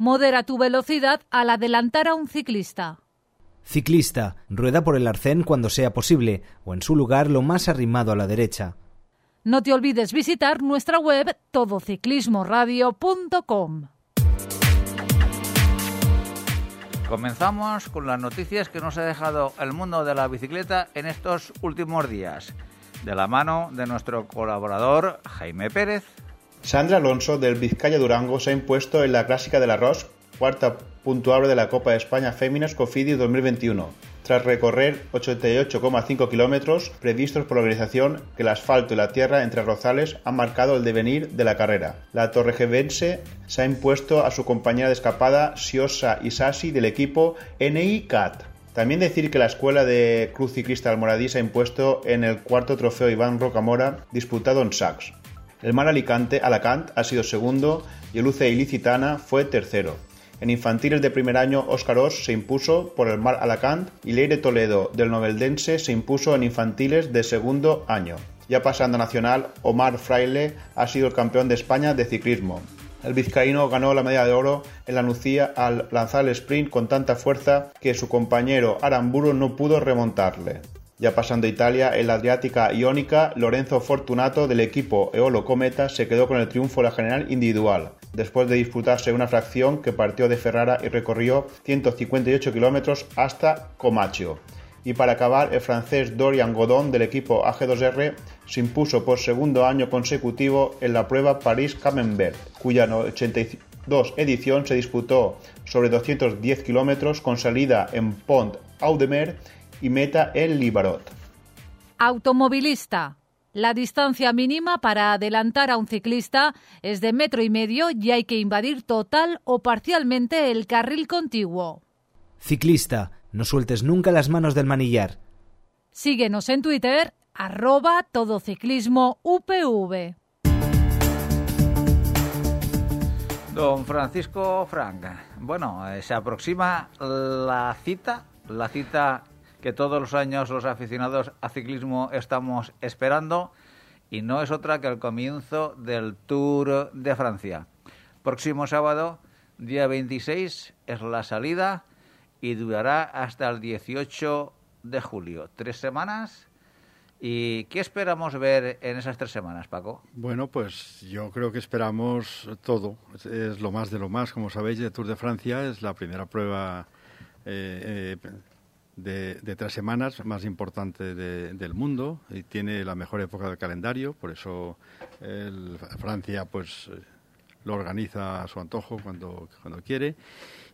modera tu velocidad al adelantar a un ciclista. Ciclista, rueda por el arcén cuando sea posible o en su lugar lo más arrimado a la derecha. No te olvides visitar nuestra web todociclismoradio.com. Comenzamos con las noticias que nos ha dejado el mundo de la bicicleta en estos últimos días, de la mano de nuestro colaborador Jaime Pérez. Sandra Alonso del Vizcaya Durango se ha impuesto en la Clásica de la Ros, cuarta puntuable de la Copa de España Féminas Cofidis 2021, tras recorrer 88,5 kilómetros previstos por la organización que el asfalto y la tierra entre Rozales han marcado el devenir de la carrera. La torrejevense se ha impuesto a su compañera de escapada Siosa Isasi del equipo NI CAT. También decir que la escuela de Cruz Ciclista Almoradí se ha impuesto en el cuarto trofeo Iván Rocamora disputado en Sachs. El Mar Alicante Alacant ha sido segundo y el UCI Ilicitana fue tercero. En infantiles de primer año, Óscar Os se impuso por el Mar Alacant y Leire Toledo del Noveldense se impuso en infantiles de segundo año. Ya pasando a nacional, Omar Fraile ha sido el campeón de España de ciclismo. El vizcaíno ganó la medalla de oro en la Nucía al lanzar el sprint con tanta fuerza que su compañero Aramburu no pudo remontarle. Ya pasando a Italia, en la Adriática Iónica, Lorenzo Fortunato del equipo Eolo Cometa se quedó con el triunfo en la general individual, después de disputarse una fracción que partió de Ferrara y recorrió 158 kilómetros hasta Comacchio. Y para acabar, el francés Dorian Godon del equipo AG2R se impuso por segundo año consecutivo en la prueba París-Camembert, cuya 82 edición se disputó sobre 210 kilómetros con salida en Pont Audemer y meta en Libarot. Automovilista. La distancia mínima para adelantar a un ciclista es de metro y medio y hay que invadir total o parcialmente el carril contiguo. Ciclista, no sueltes nunca las manos del manillar. Síguenos en Twitter, arroba todociclismo UPV. Don Francisco Frank, bueno, eh, se aproxima la cita, la cita que todos los años los aficionados a ciclismo estamos esperando y no es otra que el comienzo del Tour de Francia. Próximo sábado, día 26, es la salida y durará hasta el 18 de julio. Tres semanas. ¿Y qué esperamos ver en esas tres semanas, Paco? Bueno, pues yo creo que esperamos todo. Es, lo más de lo más. Como sabéis, el Tour de Francia es la primera prueba eh, eh, de, tres semanas más importante del mundo y tiene la mejor época del calendario, por eso Francia pues lo organiza a su antojo cuando, cuando quiere.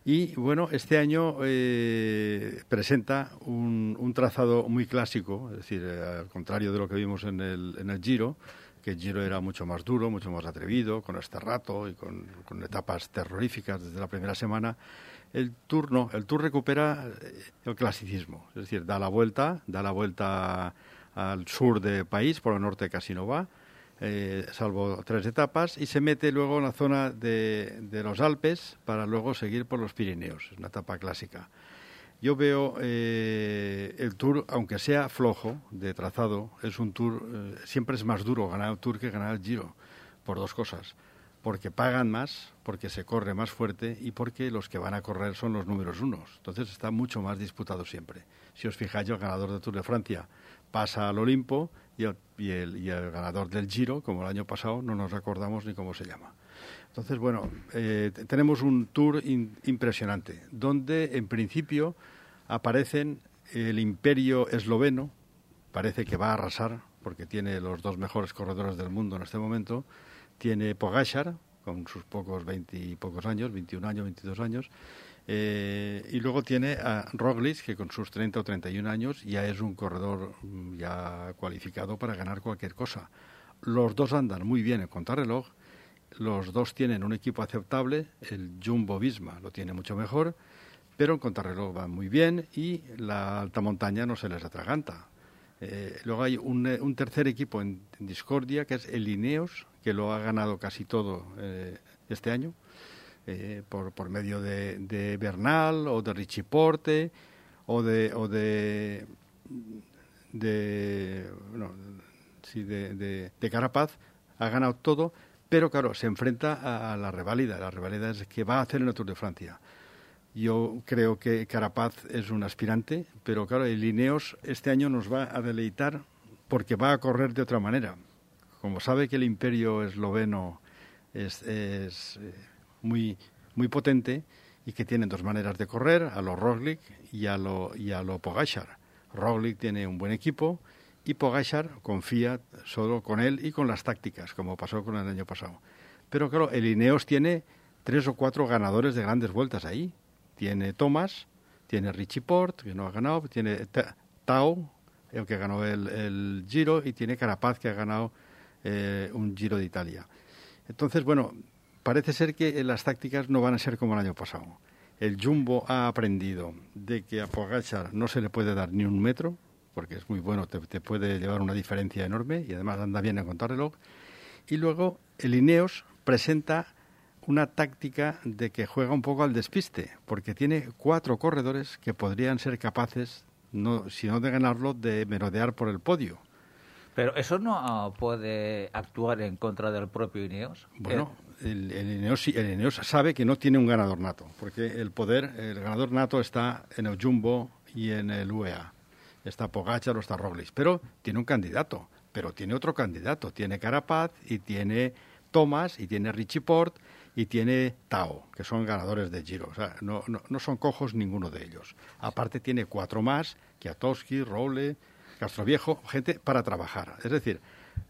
Y bueno, este año eh, presenta un, trazado muy clásico, es decir, eh, al contrario de lo que vimos en el, en el Giro, que el Giro era mucho más duro, mucho más atrevido, con este rato y con, con etapas terroríficas desde la primera semana el Tour no, el Tour recupera eh, el clasicismo, es decir, da la vuelta, da la vuelta al sur del país, por el norte casi no va, eh, salvo tres etapas, y se mete luego en la zona de, los Alpes para luego seguir por los Pirineos, es una etapa clásica. Yo veo eh, el Tour, aunque sea flojo de trazado, es un Tour, siempre es más duro ganar el Tour que ganar el Giro, por dos cosas porque pagan más, porque se corre más fuerte y porque los que van a correr son los números unos. Entonces está mucho más disputado siempre. Si os fijáis, el ganador del Tour de Francia pasa al Olimpo y el, ganador del Giro, como el año pasado, no nos recordamos ni cómo se llama. Entonces, bueno, eh, tenemos un tour impresionante, donde en principio aparecen el imperio esloveno, parece que va a arrasar, porque tiene los dos mejores corredores del mundo en este momento, tiene Pogachar, con sus pocos 20 y pocos años, 21 años, 22 años, eh, y luego tiene a Roglic, que con sus 30 o 31 años ya es un corredor mm, ya cualificado para ganar cualquier cosa. Los dos andan muy bien en contrarreloj, los dos tienen un equipo aceptable, el Jumbo Visma lo tiene mucho mejor, pero en contrarreloj va muy bien y la alta montaña no se les atraganta. Eh, luego hay un, eh, tercer equipo en, Discordia, que es el Ineos, que lo ha ganado casi todo eh, este año, por, por, medio de, Bernal o de Richie Porte o de, o de, de, Carapaz, ha ganado todo, pero claro, se enfrenta a, a la reválida. La reválida es que va a hacer en el Tour de Francia. Yo creo que Carapaz es un aspirante, pero claro, el Ineos este año nos va a deleitar porque va a correr de otra manera. Como sabe que el imperio esloveno es, eh, muy, muy potente y que tiene dos maneras de correr, a lo Roglic y a lo, y a lo Pogachar. Roglic tiene un buen equipo y Pogachar confía solo con él y con las tácticas, como pasó con el año pasado. Pero claro, el Ineos tiene tres o cuatro ganadores de grandes vueltas ahí tiene Thomas, tiene Richie Port, que no ha ganado, tiene Tao, el que ganó el, Giro, y tiene Carapaz, que ha ganado eh, un Giro de Italia. Entonces, bueno, parece ser que las tácticas no van a ser como el año pasado. El Jumbo ha aprendido de que a Pogacar no se le puede dar ni un metro, porque es muy bueno, te, te puede llevar una diferencia enorme y además anda bien en contrarreloj. Y luego el Ineos presenta una táctica de que juega un poco al despiste, porque tiene cuatro corredores que podrían ser capaces, no, si no de ganarlo, de merodear por el podio. Pero eso no puede actuar en contra del propio Ineos. Bueno, eh, el, el, Ineos, el, Ineos, sabe que no tiene un ganador nato, porque el poder, el ganador nato está en el Jumbo y en el UEA. Está Pogacar o está Roglic, pero tiene un candidato, pero tiene otro candidato, tiene Carapaz y tiene Thomas y tiene Richie Port y tiene Tao, que son ganadores de Giro. O sea, no, no, son cojos ninguno de ellos. Aparte tiene cuatro más, Kiatowski, Roble, Castroviejo, gente para trabajar. Es decir,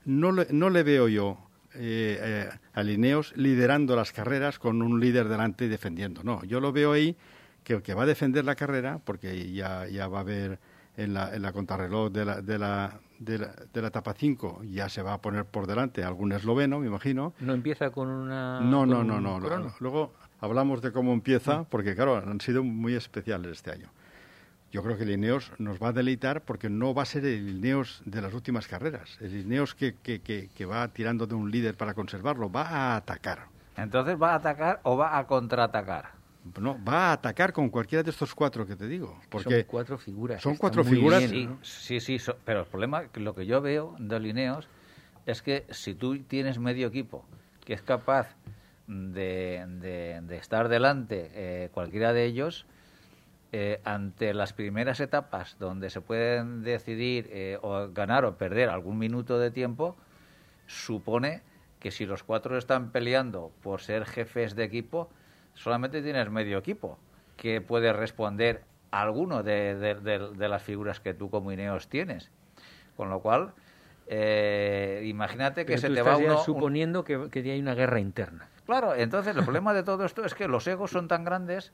no le, no le veo yo eh, eh, a Lineos liderando las carreras con un líder delante y defendiendo. No, yo lo veo ahí que el que va a defender la carrera, porque ya, ya va a haber en la, en la contrarreloj de la, de la, de la, etapa 5 ya se va a poner por delante algún esloveno, me imagino. ¿No empieza con una.? No, no, no, no. Luego hablamos de cómo empieza, porque claro, han sido muy especiales este año. Yo creo que el Ineos nos va a deleitar porque no va a ser el Ineos de las últimas carreras. El Ineos que, que, que, que va tirando de un líder para conservarlo, va a atacar. Entonces, ¿va a atacar o va a contraatacar? No, va a atacar con cualquiera de estos cuatro que te digo. Porque son cuatro figuras. Son cuatro figuras. Sí, sí, pero el problema, lo que yo veo de Lineos es que si tú tienes medio equipo que es capaz de, de, estar delante eh, cualquiera de ellos, eh, ante las primeras etapas donde se pueden decidir eh, o ganar o perder algún minuto de tiempo, supone que si los cuatro están peleando por ser jefes de equipo, solamente tienes medio equipo que puede responder a alguno de, las figuras que tú como Ineos tienes. Con lo cual, eh, imagínate que se te va uno... suponiendo que, que hay una guerra interna. Claro, entonces el problema de todo esto es que los egos son tan grandes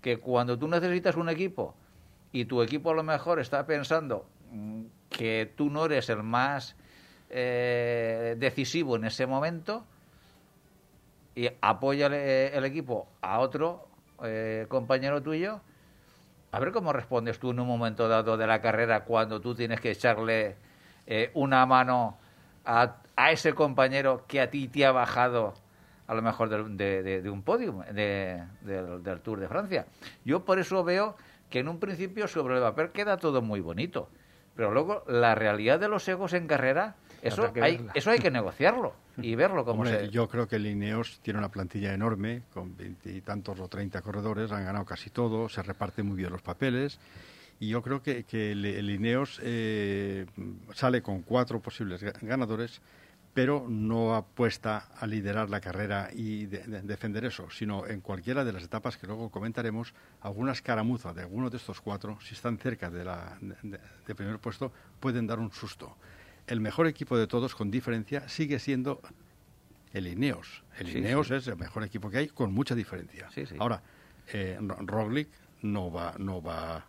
que cuando tú necesitas un equipo y tu equipo a lo mejor está pensando mm, que tú no eres el más eh, decisivo en ese momento, y apoya el, equipo a otro eh, compañero tuyo, a ver cómo respondes tú en un momento dado de la carrera cuando tú tienes que echarle eh, una mano a, a, ese compañero que a ti te ha bajado a lo mejor de, un podio del Tour de Francia. Yo por eso veo que en un principio sobre el papel queda todo muy bonito, pero luego la realidad de los egos en carrera eso hay, eso hay que negociarlo y verlo como se... Yo creo que el Ineos tiene una plantilla enorme, con veintitantos o treinta corredores, han ganado casi todo, se reparten muy bien los papeles. Y yo creo que, el, Ineos eh, sale con cuatro posibles ganadores, pero no apuesta a liderar la carrera y de- de- defender eso, sino en cualquiera de las etapas que luego comentaremos, alguna escaramuza de alguno de estos cuatro, si están cerca de, la, de primer puesto, pueden dar un susto. El mejor equipo de todos, con diferencia, sigue siendo el Ineos. El Sí, Ineos sí. es el mejor equipo que hay, con mucha diferencia. Sí, sí. Ahora, eh, Ro- Roglic no va, no va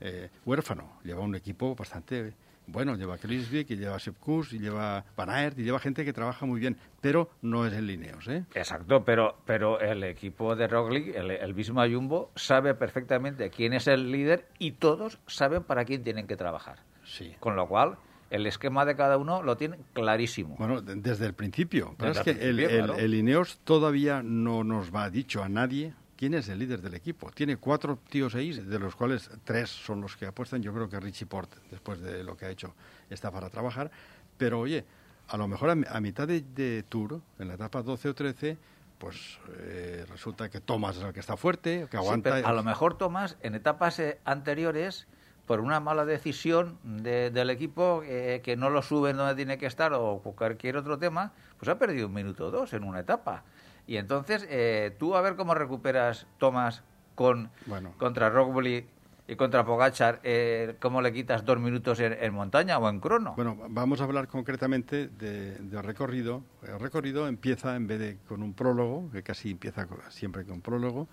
eh, huérfano, lleva un equipo bastante bueno, lleva Klisvik, y lleva Sepkus, y lleva Van Aert, y lleva gente que trabaja muy bien, pero no es el Lineos, ¿eh? Exacto, pero, pero el equipo de Roglic, el, el mismo Jumbo, sabe perfectamente quién es el líder y todos saben para quién tienen que trabajar. Sí. Con lo cual, el esquema de cada uno lo tienen clarísimo. Bueno, de- desde el principio. Pero Desde es el que el, principio, el- claro. el Ineos todavía no nos va dicho a nadie quién es el líder del equipo. Tiene cuatro tíos ahí, de los cuales tres son los que apuestan. Yo creo que Richie Port, después de lo que ha hecho, está para trabajar. Pero oye, a lo mejor a, a mitad de, de Tour, en la etapa 12 o 13, pues eh, resulta que Thomas es el que está fuerte, que Sí, aguanta. pero a lo mejor Tomás, en etapas eh, anteriores, por una mala decisión de- del equipo eh, que no lo suben donde tiene que estar o cualquier otro tema, pues ha perdido un minuto o dos en una etapa. Y entonces, eh, tú a ver cómo recuperas Tomás con, Bueno. contra Roglic y contra Pogachar, eh, cómo le quitas dos minutos en, en montaña o en crono. Bueno, vamos a hablar concretamente de- del recorrido. El recorrido empieza, en vez de con un prólogo, que casi empieza siempre con prólogo,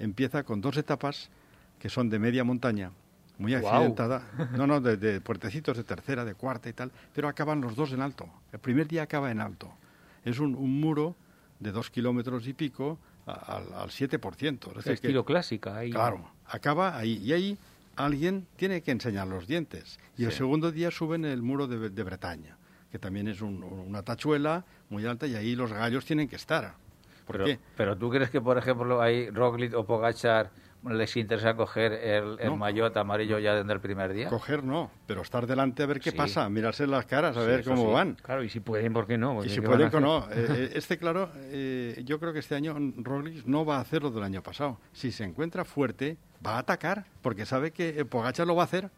empieza con dos etapas que son de media montaña, muy accidentada. No, no, de, de puertecitos de tercera, de cuarta y tal, pero acaban los dos en alto. El primer día acaba en alto. Es un, un muro de dos kilómetros y pico al, al 7%. Es que- estilo clásica. Ahí. Claro, acaba ahí. Y ahí alguien tiene que enseñar los dientes. Y el segundo día suben el muro de, de Bretaña, que también es un- una tachuela muy alta y ahí los gallos tienen que estar. ¿Por pero, qué? pero tú crees que, por ejemplo, ahí Roglic o Pogachar les interesa coger el, el No. maillot amarillo ya desde el primer día? Coger no, pero estar delante a ver qué Sí. pasa, mirarse las caras, a Sí, ver cómo sí. van. Claro, y si pueden, ¿por qué no? Y si ¿qué van a pueden o no. Eh, eh, este, claro, eh, yo creo que este año Roglic no va a hacer lo del año pasado. Si se encuentra fuerte, va a atacar, porque sabe que eh, Pogacar lo va a hacer.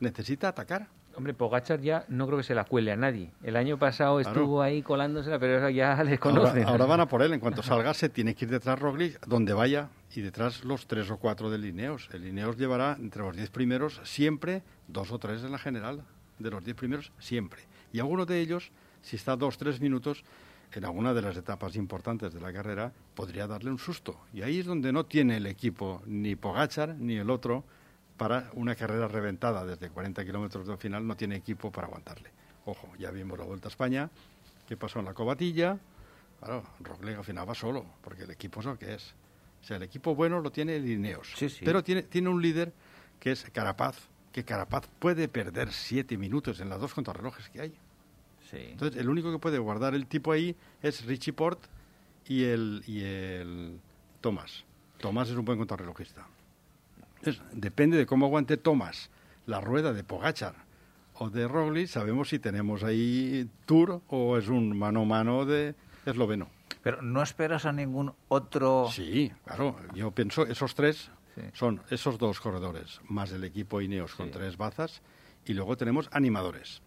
Necesita atacar. Hombre, Pogachar ya no creo que se la cuele a nadie. El año pasado Claro. estuvo ahí colándosela, pero ya les Ahora, conocen. ahora van a por él. En cuanto salga, se tiene que ir detrás Roglic, donde vaya, y detrás los tres o cuatro del Ineos. El Ineos llevará entre los diez primeros siempre dos o tres en la general. De los diez primeros, siempre. Y alguno de ellos, si está dos, tres minutos, en alguna de las etapas importantes de la carrera, podría darle un susto. Y ahí es donde no tiene el equipo, ni Pogachar, ni el otro, para una carrera reventada desde 40 kilómetros del final, no tiene equipo para aguantarle. Ojo, ya vimos la Vuelta a España, qué pasó en la cobatilla. Claro, Roglic al final va solo, porque el equipo es lo que es. O sea, el equipo bueno lo tiene el Ineos. Sí, sí. Pero tiene, tiene un líder que es Carapaz, que Carapaz puede perder siete minutos en las dos contrarrelojes que hay. Sí. Entonces, el único que puede guardar el tipo ahí es Richie Port y el, y el Tomás. Tomás es un buen contrarrelojista. Entonces, depende de cómo aguante Tomás la rueda de Pogachar o de Roglic, sabemos si tenemos ahí Tour o es un mano a mano de esloveno. Pero no esperas a ningún otro... Sí, claro. Yo pienso, esos tres Sí. son esos dos corredores, más el equipo Ineos con Sí. tres bazas, y luego tenemos animadores.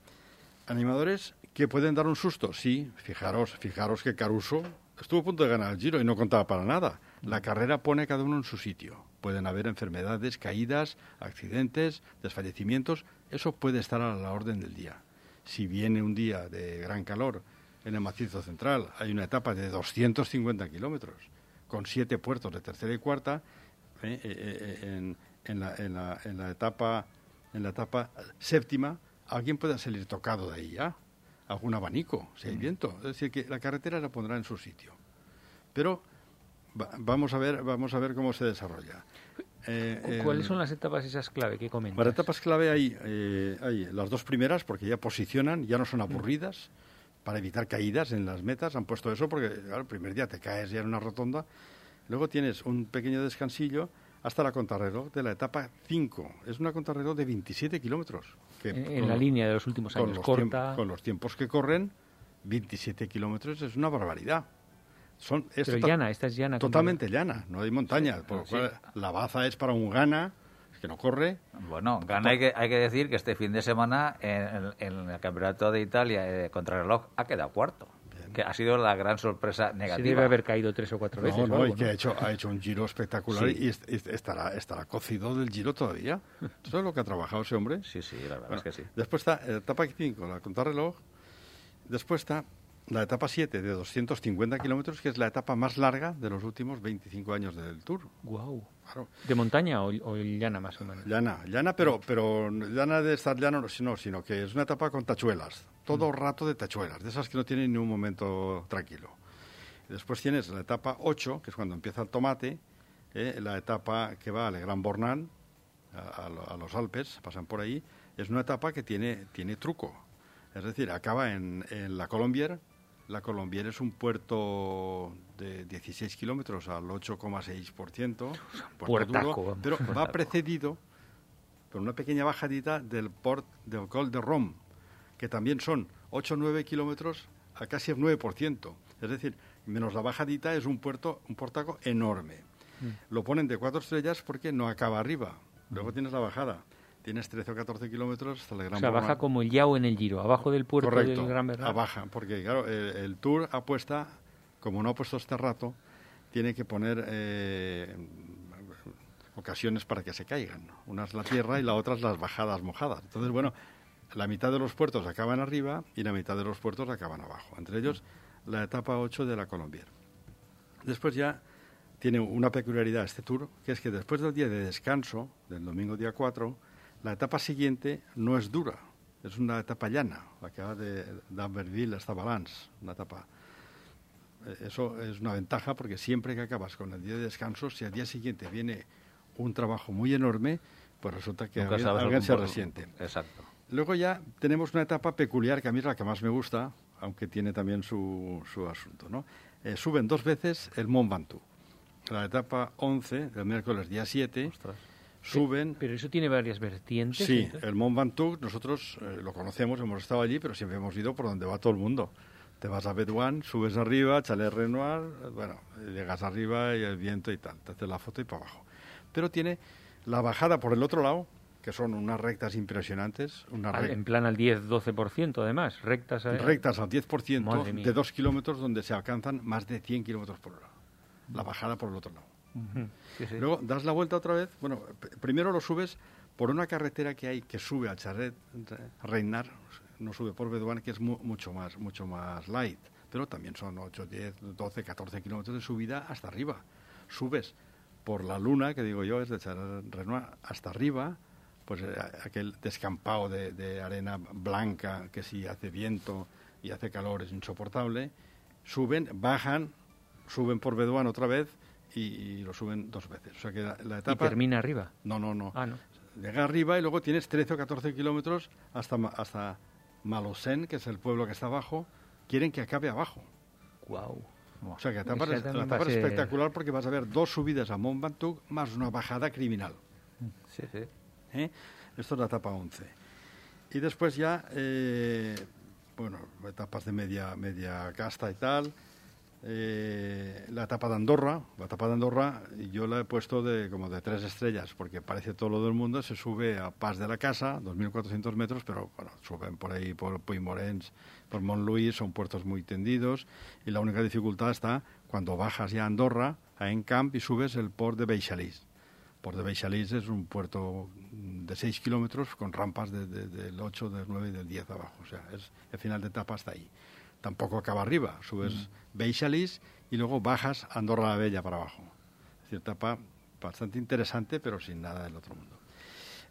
Animadores que pueden dar un susto, sí. Fijaros, fijaros que Caruso estuvo a punto de ganar el Giro y no contaba para nada. La carrera pone a cada uno en su sitio. Pueden haber enfermedades, caídas, accidentes, desfallecimientos. Eso puede estar a la orden del día. Si viene un día de gran calor en el macizo central, hay una etapa de 250 kilómetros con siete puertos de tercera y cuarta, eh, eh, eh, en, en la, en, la, en la etapa en la etapa séptima, alguien puede salir tocado de ahí ya, algún abanico, si hay viento. Es decir, que la carretera la pondrá en su sitio. Pero va- vamos a ver, vamos a ver cómo se desarrolla. Eh, ¿Cuáles son las etapas esas clave que comentas? para etapas clave hay, hay las dos primeras, porque ya posicionan, ya no son aburridas, para evitar caídas en las metas. Han puesto eso porque claro, el primer día te caes ya en una rotonda. Luego tienes un pequeño descansillo hasta la contrarreloj de la etapa 5. Es una contrarreloj de 27 kilómetros. que En, en con la línea de los últimos con años, los, corta. con los tiempos que corren, 27 kilómetros es una barbaridad. Son, es Pero llana, esta es llana. Totalmente llana, no hay montaña. Sí, por lo sí. cual la baza es para un gana, que no corre. Bueno, gana hay que, hay que decir que este fin de semana en, en el Campeonato de Italia de contrarreloj ha quedado cuarto. Que ha sido la gran sorpresa negativa. debe haber caído tres o cuatro veces. No, o no, algo, y que ¿no? ha hecho, ha hecho un giro espectacular Sí. y est- est- estará, estará cocido del giro todavía. Eso es lo que ha trabajado ese hombre. Sí, sí, la verdad Bueno, es que sí. Después está la etapa 5, la contrarreloj. Después está la etapa 7 de 250 kilómetros, que es la etapa más larga de los últimos 25 años del Tour. Guau. Claro. ¿De montaña o, o llana más o menos? Llana, llana, pero, pero llana de estar llano, no, sino, sino que es una etapa con tachuelas. Todo rato de tachuelas, de esas que no tienen ni un momento tranquilo. Después tienes la etapa 8, que es cuando empieza el tomate, eh, la etapa que va al Gran Bornán, a, a lo- a los Alpes, pasan por ahí. Es una etapa que tiene, tiene truco. Es decir, acaba en, en la Colombier. La Colombier es un puerto de 16 kilómetros al 8,6%. puerto puertaco, duro, vamos, pero va precedido por una pequeña bajadita del port del Col de Rom, que también son 8 o 9 kilómetros a casi el 9%. Es decir, menos la bajadita es un puerto, un portaco enorme. Mm. Lo ponen de cuatro estrellas porque no acaba arriba. Luego tienes la bajada. Tienes 13 o 14 kilómetros hasta el Gran O sea, baja como el Yao en el Giro, abajo del puerto Correcto, del Gran Bernal. abaja, porque claro, el, el Tour apuesta, como no ha puesto este rato, tiene que poner eh, ocasiones para que se caigan. Una es la tierra y la otra es las bajadas mojadas. Entonces, bueno, la mitad de los puertos acaban arriba y la mitad de los puertos acaban abajo. Entre ellos, la etapa 8 de la Colombier. Después ya tiene una peculiaridad este tour, que es que después del día de descanso, del domingo día 4, la etapa siguiente no es dura, es una etapa llana, la que va de d'Amberville hasta Valence, una etapa... eh, Eso es una ventaja porque siempre que acabas con el día de descanso, si al día siguiente viene un trabajo muy enorme, pues resulta que alguien, se resiente. Exacto. Luego ya tenemos una etapa peculiar que a mí es la que más me gusta, aunque tiene también su, su asunto. ¿no? Eh, suben dos veces el Mont Ventoux. La etapa 11, del miércoles día 7, suben... Pero eso tiene varias vertientes. Sí, entonces. el Mont Ventoux nosotros eh, lo conocemos, hemos estado allí, pero siempre hemos ido por donde va todo el mundo. Te vas a Bedouin, subes arriba, Chalet Renoir, eh, bueno, llegas arriba y el viento y tal, te haces la foto y para abajo. Pero tiene la bajada por el otro lado, que son unas rectas impresionantes, unas Al- rec- En plan al 10-12% además, rectas. eh, rectas al 10% Madre mía. de dos kilómetros donde se alcanzan más de 100 kilómetros por hora. La bajada por el otro lado. Luego das la vuelta otra vez. Bueno, primero lo subes por una carretera que hay que sube a Charret Reinar, no sube por Bedouin, que es mu- mucho más mucho más light, pero también son 8, 10, 12, 14 kilómetros de subida hasta arriba. Subes por la luna, que digo yo, es de Charret Renoir hasta arriba, pues eh, aquel descampado de, arena blanca que si hace viento y hace calor es insoportable. Suben, bajan, suben por Bedouin otra vez y, y lo suben dos veces. O sea que la, la Y etapa... termina arriba. No, no, no. Ah, no. Llega arriba y luego tienes 13 o 14 kilómetros hasta, hasta Malosén, que es el pueblo que está abajo. Quieren que acabe abajo. Wow. O sea que etapa, es, la etapa es espectacular porque vas a ver dos subidas a Mont Ventoux más una bajada criminal. Sí, sí. ¿eh? Esto es la etapa 11. Y después ya, eh, bueno, etapas de media, media casta y tal. Eh, la etapa de Andorra, la etapa de Andorra, yo la he puesto de como de tres estrellas, porque parece todo lo del mundo, se sube a Paz de la Casa, 2.400 metros, pero bueno, suben por ahí por Puigmorens, por Montluís, son puertos muy tendidos, y la única dificultad está cuando bajas ya a Andorra, a Encamp, y subes el port de Beixalís. Port de Beixalís es un puerto de 6 kilómetros con rampas de- de- del 8, del 9 y del 10 abajo. O sea, es el final de etapa hasta ahí. Tampoco acaba arriba. Subes Beixalís y luego bajas Andorra la Bella para abajo. Es decir, etapa bastante interesante, pero sin nada del otro mundo.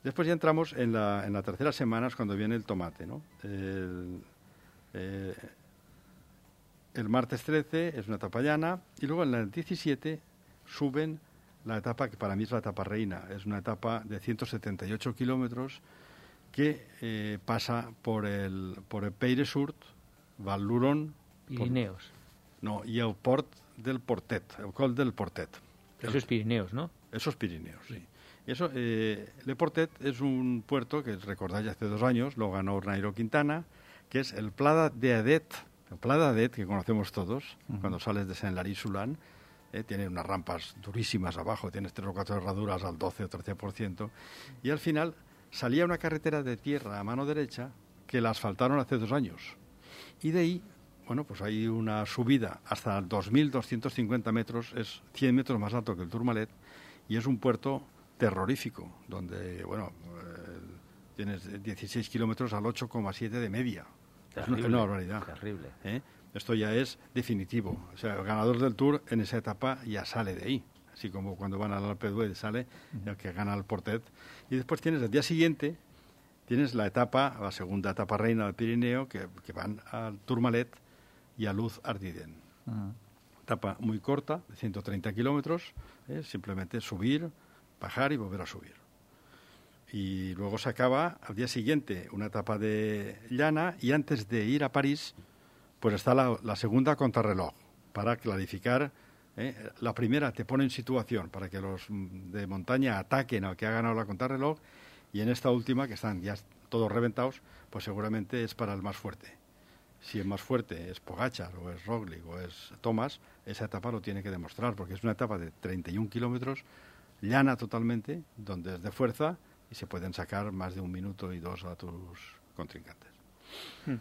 Después ya entramos en la, en la tercera semana, es cuando viene el tomate, ¿no? El, eh, el martes 13 es una etapa llana y luego en el 17 suben la etapa que para mí es la etapa reina. Es una etapa de 178 kilómetros que eh, pasa por el, por el Peyresurt, Val Luron, Pirineos. no, y el port del Portet, el col del Portet. Eso es Pirineos, ¿no? Esos Pirineos, sí. Eso, eh, Le Portet es un puerto que recordáis hace dos años, lo ganó Nairo Quintana, que es el Plada de Adet, el Plada de Adet que conocemos todos, cuando sales de Saint-Lary-Soulan, ¿eh? tiene unas rampas durísimas abajo, tienes tres o cuatro herraduras al 12 o 13%, y al final salía una carretera de tierra a mano derecha que la asfaltaron hace dos años. Y de ahí, bueno, pues hay una subida hasta 2.250 metros, es 100 metros más alto que el Tourmalet, y es un puerto terrorífico, donde, bueno, eh, tienes 16 kilómetros al 8,7 de media. es una, barbaridad. Terrible. ¿eh? Esto ya es definitivo. O sea, el ganador del Tour en esa etapa ya sale de ahí. Así como cuando van al Alpe d'Huez sale el que gana el Portet. Y después tienes el día siguiente, tienes la etapa, la segunda etapa reina del Pirineo, que, van al Tourmalet y a Luz Ardiden. Etapa muy corta, de 130 kilómetros, ¿eh? simplemente subir, bajar y volver a subir. Y luego se acaba al día siguiente una etapa de llana y antes de ir a París, pues está la, segunda contrarreloj para clarificar. ¿eh? La primera te pone en situación para que los de montaña ataquen al que ha ganado la contrarreloj y en esta última, que están ya todos reventados, pues seguramente es para el más fuerte. Si el más fuerte es Pogachar o es Roglic o es Thomas, esa etapa lo tiene que demostrar porque es una etapa de 31 kilómetros llana totalmente, donde es de fuerza y se pueden sacar más de un minuto y dos a tus contrincantes. Hmm.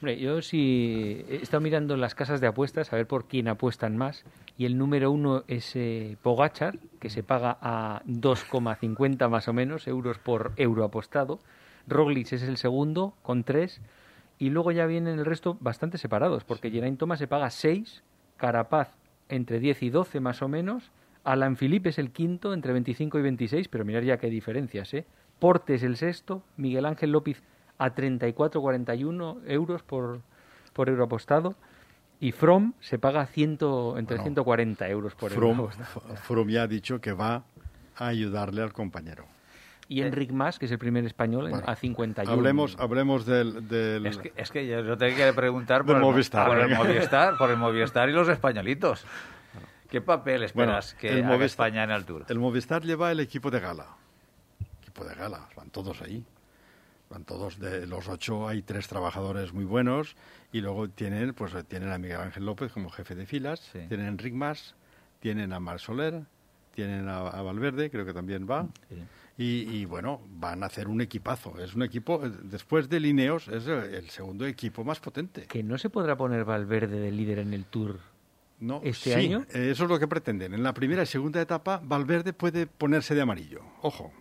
Hombre, yo sí he estado mirando las casas de apuestas a ver por quién apuestan más y el número uno es eh, Pogachar, que se paga a 2,50 más o menos euros por euro apostado. Roglic es el segundo con 3 y luego ya vienen el resto bastante separados porque Geraint Thomas se paga 6, Carapaz entre 10 y 12 más o menos Alan Felipe es el quinto, entre 25 y 26, pero mirar ya qué diferencias, ¿eh? Portes el sexto, Miguel Ángel López a 34,41 euros por, por euro apostado. Y From se paga ciento, entre 140 euros por euro apostado. From ya ha dicho que va a ayudarle al compañero. Y Enric Mas, que es el primer español, a 51. Hablemos, hablemos del... Es, que, es, que, yo tengo que preguntar por, el, Movistar, por el Movistar, por el Movistar y los españolitos. ¿Qué papel esperas que el haga España en el Tour? El Movistar lleva el equipo de gala. Equipo de gala, van todos ahí. Van todos de los ocho, hay tres trabajadores muy buenos y luego tienen, pues tienen a Miguel Ángel López como jefe de filas, tienen a Enric Mas, tienen a Mar Soler, tienen a, Valverde, creo que también va. Y, bueno, van a hacer un equipazo. Es un equipo, después de Lineos, es el segundo equipo más potente. Que no se podrá poner Valverde de líder en el Tour no, este año. Eh, eso es lo que pretenden. En la primera y segunda etapa, Valverde puede ponerse de amarillo. Ojo,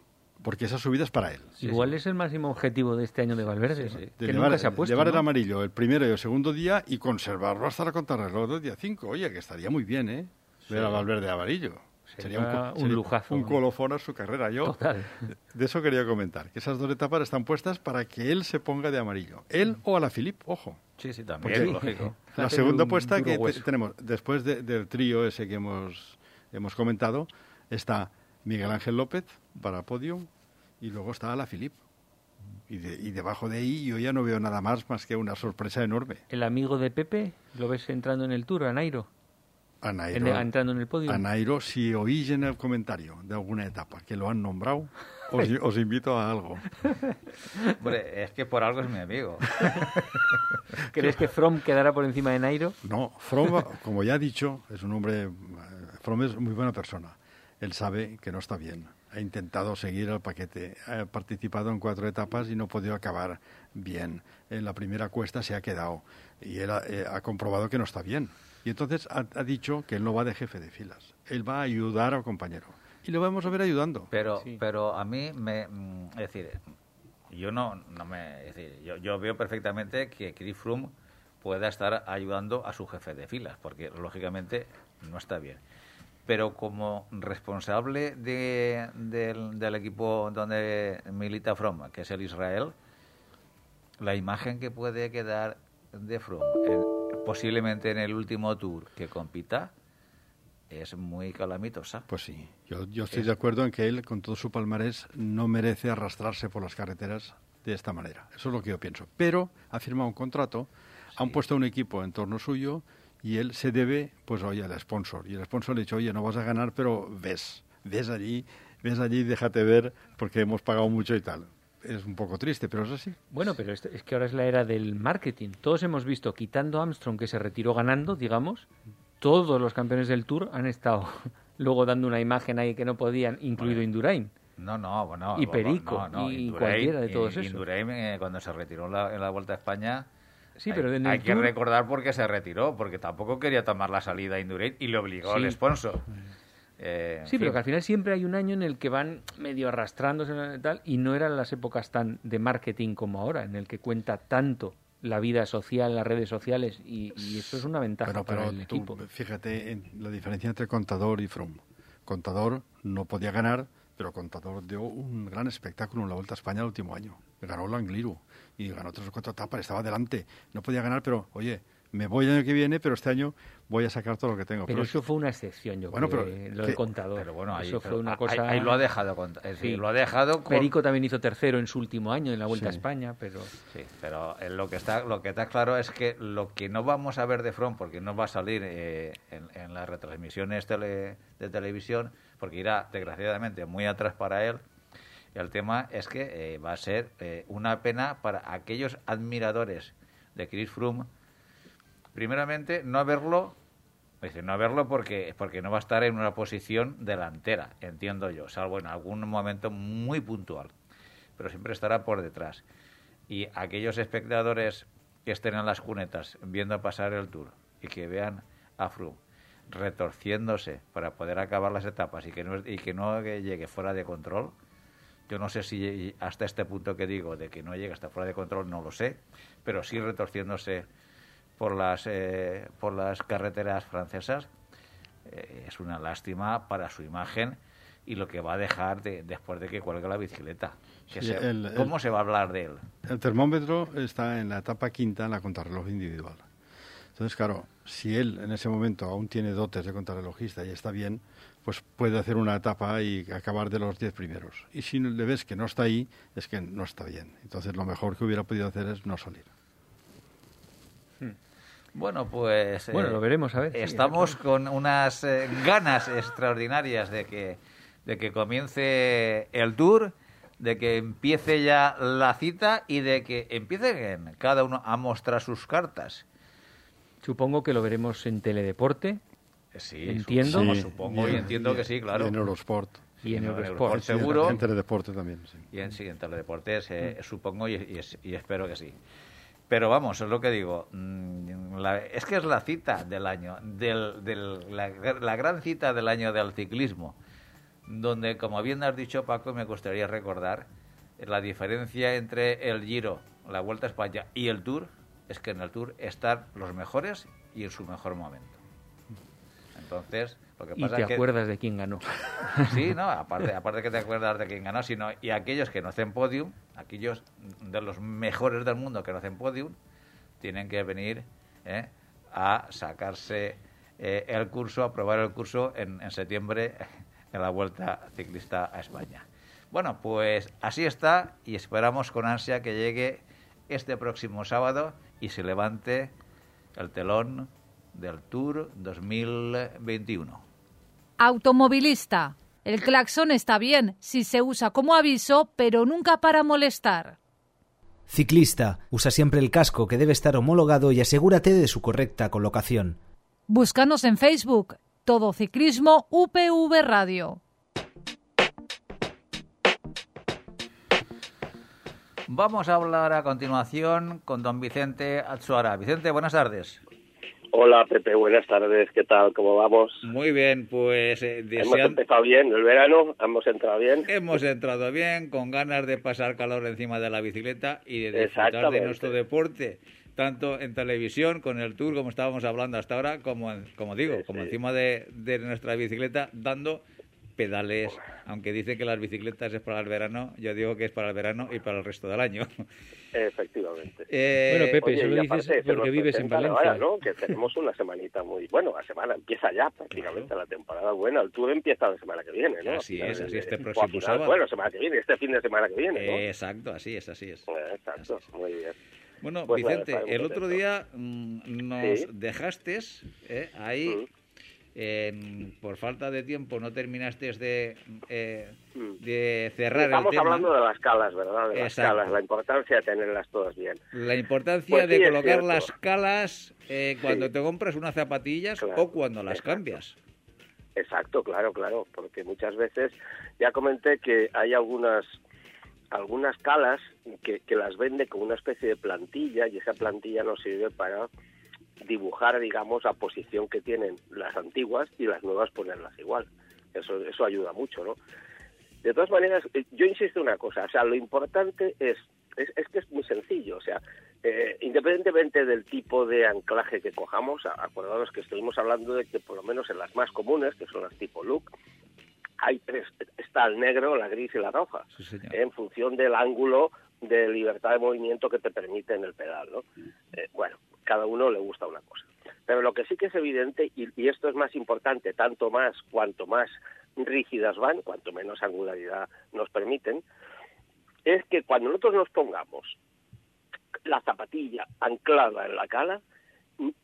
porque esa subida es para él. Igual es el máximo objetivo de este año de Valverde, que llevar, nunca se ha puesto. Llevar el amarillo el primero y el segundo día y conservarlo hasta la contrarreloj del día 5. Oye, que estaría muy bien, ¿eh? Ver a Valverde de amarillo. Sería, un, lujazo. Un colofón a su carrera. Yo de eso quería comentar, que esas dos etapas están puestas para que él se ponga de amarillo. Él o a la Filip, ojo. Sí, sí, también, lógico. La segunda apuesta que tenemos, después del trío ese que hemos, hemos comentado, está Miguel Ángel López para podio y luego está la Filip. Y, y, debajo de ahí yo ya no veo nada más más que una sorpresa enorme. ¿El amigo de Pepe lo ves entrando en el tour, a Nairo? A Nairo, entrando en el podio. A Nairo, si oís en el comentario de alguna etapa que lo han nombrado, os, invito a algo. es que por algo es mi amigo. ¿Crees que From quedará por encima de Nairo? No, From, como ya he dicho, es un hombre. From es muy buena persona. Él sabe que no está bien. Ha intentado seguir el paquete. Ha participado en cuatro etapas y no ha podido acabar bien. En la primera cuesta se ha quedado. Y él ha eh, comprobado que no está bien y entonces ha, dicho que él no va de jefe de filas, él va a ayudar al compañero. Y lo vamos a ver ayudando. Pero, pero a mí me... Mm, es decir, yo no, no me... Es decir, yo, yo veo perfectamente que Chris Froome pueda estar ayudando a su jefe de filas, porque lógicamente no está bien. Pero como responsable de, del, del, equipo donde milita Froome, que es el Israel, la imagen que puede quedar de Froome posiblemente en el último tour que compita, es muy calamitosa. Pues sí, yo, yo estoy de acuerdo en que él, con todo su palmarés, no merece arrastrarse por las carreteras de esta manera. Eso es lo que yo pienso. Pero ha firmado un contrato, han puesto un equipo en torno suyo y él se debe, pues oye, al sponsor. Y el sponsor le ha dicho, oye, no vas a ganar, pero ves, ves allí, ves allí, déjate ver, porque hemos pagado mucho y tal es un poco triste, pero es así. Bueno, pero es, que ahora es la era del marketing. Todos hemos visto, quitando a Armstrong, que se retiró ganando, digamos, todos los campeones del Tour han estado luego dando una imagen ahí que no podían, incluido Indurain. No, no, bueno. Y Perico, y cualquiera de todos esos. Indurain, eh, cuando se retiró la, en la Vuelta a España, Sí, pero en el hay que recordar por qué se retiró, porque tampoco quería tomar la salida a Indurain y le obligó el Sí. sponsor. Eh, Sí, pero fin. que al final siempre hay un año en el que van medio arrastrándose y tal, y no eran las épocas tan de marketing como ahora, en el que cuenta tanto la vida social, las redes sociales, y, y eso es una ventaja Pero, para pero el tú, equipo. fíjate en la diferencia entre Contador y Froome. Contador no podía ganar, pero Contador dio un gran espectáculo en la Vuelta a España el último año. Ganó la Angliru y ganó tres o cuatro etapas, estaba adelante. No podía ganar, pero oye, me voy el año que viene, pero este año voy a sacar todo lo que tengo. Pero eso fue una excepción, yo Bueno, creo, pero eh, lo del contador. Pero bueno, ahí, eso pero fue una cosa... ahí, lo ha dejado. con- es decir, Sí. lo ha dejado con- Perico también hizo tercero en su último año en la Vuelta a. España, pero... Sí, pero lo que está lo que está claro es que lo que no vamos a ver de Front, porque no va a salir eh, en, en las retransmisiones tele- de televisión, porque irá desgraciadamente muy atrás para él, el tema es que eh, va a ser eh, una pena para aquellos admiradores de Chris Froome, primeramente no verlo, decir, no verlo porque, porque no va a estar en una posición delantera, entiendo yo, salvo en algún momento muy puntual, pero siempre estará por detrás. Y aquellos espectadores que estén en las cunetas viendo pasar el tour y que vean a Froome retorciéndose para poder acabar las etapas y que no, y que no llegue fuera de control, yo no sé si hasta este punto que digo de que no llegue hasta fuera de control, no lo sé, pero sí retorciéndose por las, eh, por las carreteras francesas, eh, es una lástima para su imagen y lo que va a dejar de- después de que cuelgue la bicicleta. Que Sí, se- el- el- ¿Cómo se va a hablar de él? El termómetro está en la etapa quinta en la contrarreloj individual. Entonces, claro, si él en ese momento aún tiene dotes de contrarrelojista y está bien, pues puede hacer una etapa y acabar de los diez primeros. Y si le ves que no está ahí, es que no está bien. Entonces, lo mejor que hubiera podido hacer es no salir. Bueno, pues... eh, Bueno, lo veremos, a ver. Sí, Estamos con unas eh, ganas extraordinarias de que, de que comience el tour, de que empiece ya la cita y de que empiecen cada uno a mostrar sus cartas. Supongo que lo veremos en Teledeporte Sí, Entiendo. supongo, Sí, supongo y, en- entiendo que sí, claro. Y en Eurosport. y en en Eurosport. Eurosport. Sí, Seguro. En Teledeporte también, sí. Y en, sí, en teledeportes, eh, supongo y, y es- y espero que sí. Pero vamos, es lo que digo. mm, la- es que es la cita del año, del, del- la, la gran cita del año del ciclismo, donde, como bien has dicho, Paco, me gustaría recordar la diferencia entre el Giro, la Vuelta a España y el Tour, es que en el Tour están los mejores y en su mejor momento. Entonces, lo que Y pasa te es que... acuerdas de quién ganó. Sí, no, aparte, aparte que te acuerdas de quién ganó, sino y aquellos que no hacen podium, aquellos de los mejores del mundo que no hacen podium, tienen que venir ¿eh? a sacarse eh, el curso, a probar el curso en, en septiembre en la Vuelta Ciclista a España. Bueno, pues así está y esperamos con ansia que llegue este próximo sábado y se levante el telón del Tour 2021. Automovilista. El claxon está bien si se usa como aviso, pero nunca para molestar. Ciclista. Usa siempre el casco que debe estar homologado y asegúrate de su correcta colocación. Búscanos en Facebook. Todo Ciclismo UPV Radio. Vamos a hablar a continuación con don Vicente Atsuara. Vicente, buenas tardes. Hola Pepe, buenas tardes, ¿qué tal? ¿Cómo vamos? Muy bien, pues eh, Hemos empezado bien el verano, hemos entrado bien. hemos entrado bien, con ganas de pasar calor encima de la bicicleta y de disfrutar de nuestro deporte, tanto en televisión, con el tour, como estábamos hablando hasta ahora, como, como digo, Sí, como sí. encima de, de nuestra bicicleta, dando pedales, aunque dicen que las bicicletas es para el verano, yo digo que es para el verano y para el resto del año. Efectivamente. Eh, Bueno, Pepe, Oye, eso lo dices porque vives en Valencia. ahora, ¿no? Que tenemos una semanita muy... Bueno, la semana empieza ya prácticamente la temporada buena. El Tour empieza la semana que viene, ¿no? Así es, así este a próximo sábado. Bueno, semana que viene, este fin de semana que viene, ¿no? eh, exacto, así es, así es. Eh, Exacto, Así es. muy bien. Bueno, Pues Vicente, el otro día mm, nos Sí. dejaste eh, ahí Mm. Por falta de tiempo no terminaste de, eh, Mm. de cerrar Estamos el tema. hablando de las calas, ¿verdad? De las calas, la importancia de tenerlas todas bien. La importancia Pues de sí, es colocar las calas eh, cuando Sí. te compras unas zapatillas Claro, o cuando las exacto. cambias. Exacto, claro, claro, porque muchas veces ya comenté que hay algunas algunas calas que, que las vende con una especie de plantilla y esa plantilla nos sirve para dibujar, digamos, la posición que tienen las antiguas y las nuevas ponerlas igual. Eso, eso ayuda mucho, ¿no? De todas maneras, eh, yo insisto en una cosa, o sea, lo importante es, es, es que es muy sencillo, o sea, eh, independientemente del tipo de anclaje que cojamos, acordados que estuvimos hablando de que por lo menos en las más comunes, que son las tipo look, hay tres, está el negro, la gris y la roja, Sí, señor. en función del ángulo de libertad de movimiento que te permite en el pedal, ¿no? Eh, bueno, cada uno le gusta una cosa. Pero lo que sí que es evidente, y, esto es más importante, tanto más cuanto más rígidas van, cuanto menos angularidad nos permiten, es que cuando nosotros nos pongamos la zapatilla anclada en la cala,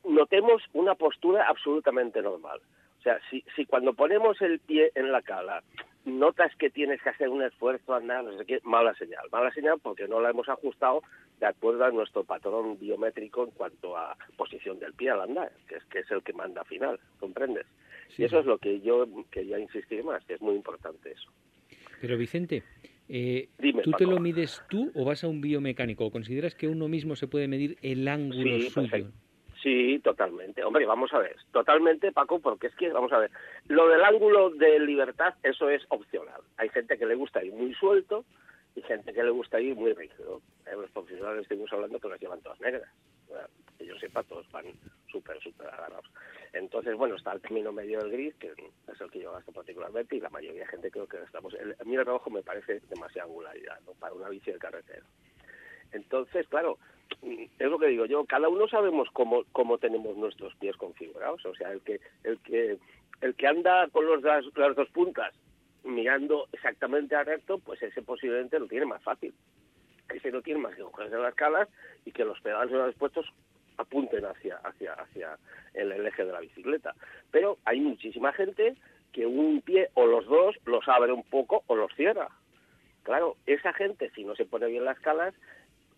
notemos una postura absolutamente normal. O sea, si cuando ponemos el pie en la cala notas que tienes que hacer un esfuerzo, andar, no sé qué, mala señal. Mala señal porque no la hemos ajustado de acuerdo a nuestro patrón biométrico en cuanto a posición del pie al andar, que es, que es el que manda final, ¿comprendes? Sí, y eso es lo que yo quería insistir más, que es muy importante eso. Pero Vicente, eh, Dime, ¿tú te lo mides tú o vas a un biomecánico? ¿O consideras que uno mismo se puede medir el ángulo Sí, suyo? perfecto. Sí, totalmente. Hombre, vamos a ver, totalmente, Paco, porque es que, vamos a ver, lo del ángulo de libertad, eso es opcional. Hay gente que le gusta ir muy suelto y gente que le gusta ir muy rígido. Eh, los profesionales estuvimos hablando que las llevan todas negras. Que yo sepa, todos van súper, súper agarrados. Entonces, bueno, está el término medio del gris, que es el que yo gasto particularmente, y la mayoría de gente creo que gastamos. El, a mí el rojo me parece demasiada angularidad, ¿no? Para una bici de carretera. Entonces, claro, es lo que digo yo, cada uno sabemos cómo, cómo tenemos nuestros pies configurados, o sea, el que, el que, el que anda con los, las, dos puntas mirando exactamente al recto, pues ese posiblemente lo tiene más fácil. Ese no tiene más que cogerse las calas y que los pedales una vez puestos apunten hacia, hacia, hacia el eje de la bicicleta. Pero hay muchísima gente que un pie o los dos los abre un poco o los cierra. Claro, esa gente, si no se pone bien las calas,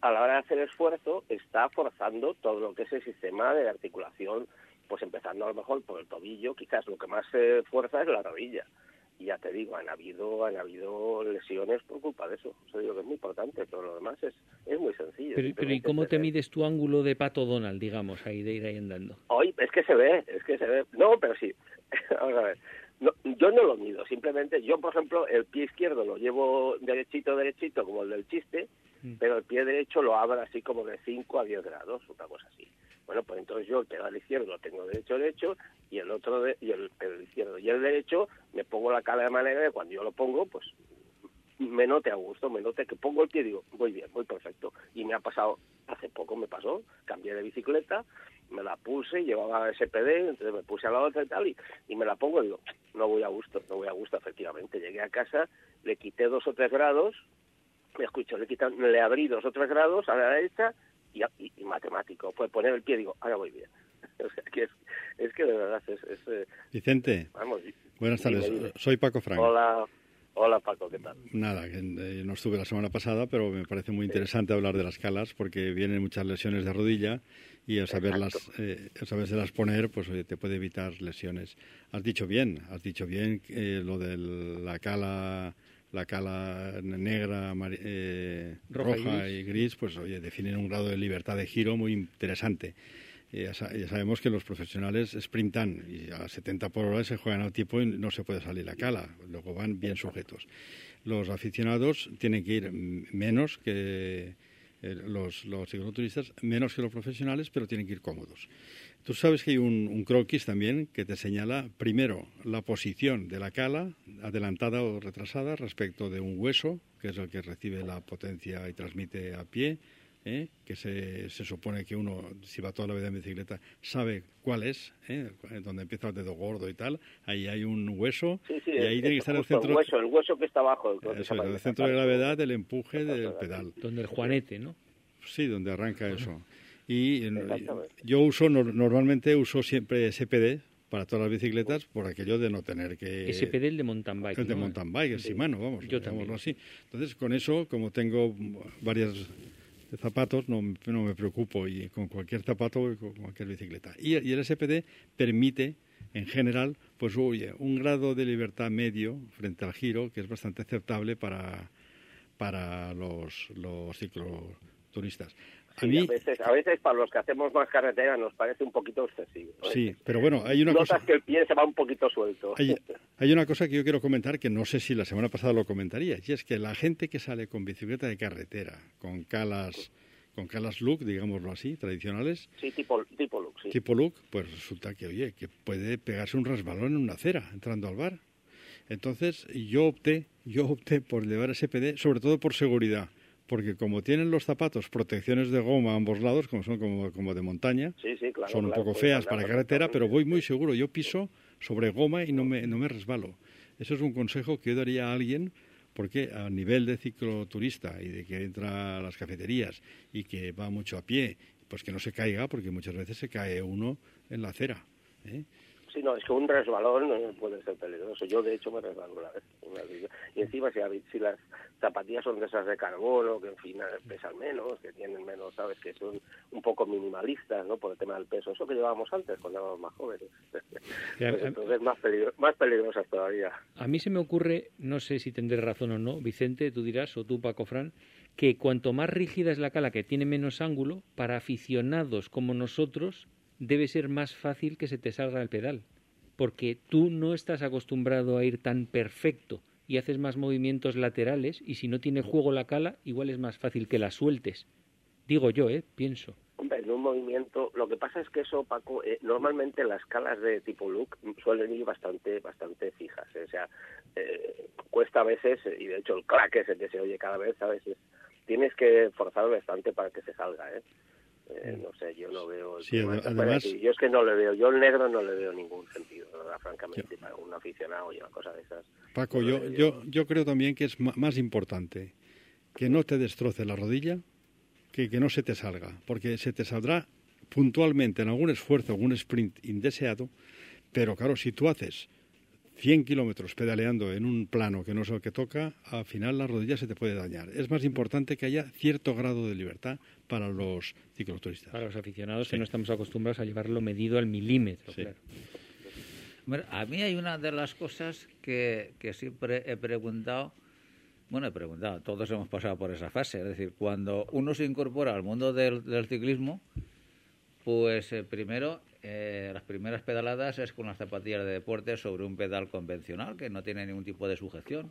a la hora de hacer esfuerzo, está forzando todo lo que es el sistema de articulación, pues empezando a lo mejor por el tobillo, quizás lo que más se fuerza es la rodilla. Y ya te digo, han habido, han habido lesiones por culpa de eso. Eso digo que es muy importante, pero lo demás es, es muy sencillo. Pero, pero ¿y cómo te mides tu ángulo de pato Donald, digamos, ahí de ir ahí andando? Hoy es que se ve, es que se ve. No, pero sí. Vamos a ver. No, yo no lo mido, simplemente yo, por ejemplo, el pie izquierdo lo llevo derechito, derechito, como el del chiste, Mm. pero el pie derecho lo abro así como de 5 a 10 grados, una cosa así. Bueno, pues entonces yo el pedal izquierdo lo tengo derecho, derecho, y el otro, de, y el, el izquierdo y el derecho, me pongo la cala de manera que cuando yo lo pongo, pues me note a gusto, me note que pongo el pie y digo, muy bien, muy perfecto. Y me ha pasado, hace poco me pasó, cambié de bicicleta, me la puse, llevaba SPD, entonces me puse a la otra y tal, y, y me la pongo y digo, no voy a gusto, no voy a gusto, efectivamente. Llegué a casa, le quité dos o tres grados, me escucho, le, quité, le abrí dos o tres grados a la derecha y, y, y matemático. Fue poner el pie y digo, ahora voy bien. o sea, que es, es que de verdad es, es eh, Vicente, vamos. buenas tardes. Soy Paco Frank. Hola, hola Paco, ¿qué tal? Nada, que, eh, no estuve la semana pasada, pero me parece muy interesante hablar de las calas porque vienen muchas lesiones de rodilla y al saberlas, eh, al sabérselas poner, pues oye, te puede evitar lesiones. Has dicho bien, has dicho bien eh, lo de la cala, la cala negra, eh, Roja roja, y y, gris. pues oye, definen un grado de libertad de giro muy interesante. Ya, sa- ya sabemos que los profesionales sprintan y a 70 por hora se juegan al tiempo y no se puede salir la cala, luego van bien sujetos. Los aficionados tienen que ir menos que eh, los, los cicloturistas, menos que los profesionales, pero tienen que ir cómodos. Tú sabes que hay un croquis también que te señala primero la posición de la cala, adelantada o retrasada, respecto de un hueso, que es el que recibe la potencia y transmite a pie, ¿eh? que se, se supone que uno, si va toda la vida en bicicleta, sabe cuál es, ¿eh? donde empieza el dedo gordo y tal. Ahí hay un hueso Sí, sí, y ahí es- tiene que es estar el centro, El hueso, el hueso que está abajo. el eso centro de gravedad del empuje del pedal. Donde el juanete, ¿no? Sí, donde arranca eso. Y yo uso, nor- normalmente uso siempre SPD para todas las bicicletas por aquello de no tener que... SPD el de mountain bike. El de ¿no? mountain bike, el Shimano, vamos, Yo también. así. Entonces, con eso, como tengo varias zapatos, no, no me preocupo y con cualquier zapato y con cualquier bicicleta. Y, y el SPD permite, en general, pues oye, un grado de libertad medio frente al giro que es bastante aceptable para, para los, los cicloturistas. A Sí, a, veces, a veces para los que hacemos más carretera nos parece un poquito excesivo. ¿no? sí, pero bueno, hay una Notas cosa... que el pie se va un poquito suelto. Hay, hay una cosa que yo quiero comentar que no sé si la semana pasada lo comentaría, y es que la gente que sale con bicicleta de carretera, con calas, con calas look, digámoslo así, tradicionales, Sí, tipo, tipo look, sí. tipo look, pues resulta que, oye, que puede pegarse un resbalón en una acera entrando al bar. Entonces, yo opté, yo opté por llevar SPD, sobre todo por seguridad, porque como tienen los zapatos protecciones de goma a ambos lados, como son como, como de montaña, Sí, sí, claro, son un claro, poco feas para carretera, pero voy muy seguro. Yo piso sobre goma y no me, no me resbalo. Eso es un consejo que yo daría a alguien porque a nivel de cicloturista y de que entra a las cafeterías y que va mucho a pie, pues que no se caiga, porque muchas veces se cae uno en la acera. ¿eh? Sí, no, es que un resbalón puede ser peligroso. Yo, de hecho, me resbalo una vez. Y encima, si, si las zapatillas son de esas de carbono, que en fin pesan menos, que tienen menos, ¿sabes? Que son un poco minimalistas, ¿no? Por el tema del peso. Eso que llevábamos antes, cuando éramos más jóvenes. Pues entonces, más, peligro- más peligrosas todavía. A mí se me ocurre, no sé si tendré razón o no, Vicente, tú dirás, o tú, Paco Fran, que cuanto más rígida es la cala, que tiene menos ángulo, para aficionados como nosotros, debe ser más fácil que se te salga el pedal. Porque tú no estás acostumbrado a ir tan perfecto y haces más movimientos laterales y si no tiene juego la cala, igual es más fácil que la sueltes. Digo yo, ¿eh? Pienso. Hombre, en un movimiento, lo que pasa es que eso, Paco, eh, normalmente las calas de tipo look suelen ir bastante bastante fijas. eh, O sea, eh, cuesta a veces, y de hecho el clack ese que se oye cada vez. Es- tienes que forzar bastante para que se salga, ¿eh? Eh, no sé, yo no veo... el Sí, además- yo es que no le veo, yo el negro no le veo ningún sentido, verdad, francamente, para un aficionado y una cosa de esas. Paco, no yo, yo, yo creo también que es más importante que no te destroce la rodilla que que no se te salga, porque se te saldrá puntualmente en algún esfuerzo, algún sprint indeseado, pero claro, si tú haces 100 kilómetros pedaleando en un plano que no es el que toca, al final la rodilla se te puede dañar. Es más importante que haya cierto grado de libertad para los cicloturistas. Para los aficionados que no estamos acostumbrados a llevarlo medido al milímetro, Sí. claro. Bueno, a mí hay una de las cosas que, que siempre he preguntado, bueno, he preguntado, todos hemos pasado por esa fase, es decir, cuando uno se incorpora al mundo del, del ciclismo, pues eh, primero, eh, las primeras pedaladas es con las zapatillas de deporte sobre un pedal convencional que no tiene ningún tipo de sujeción.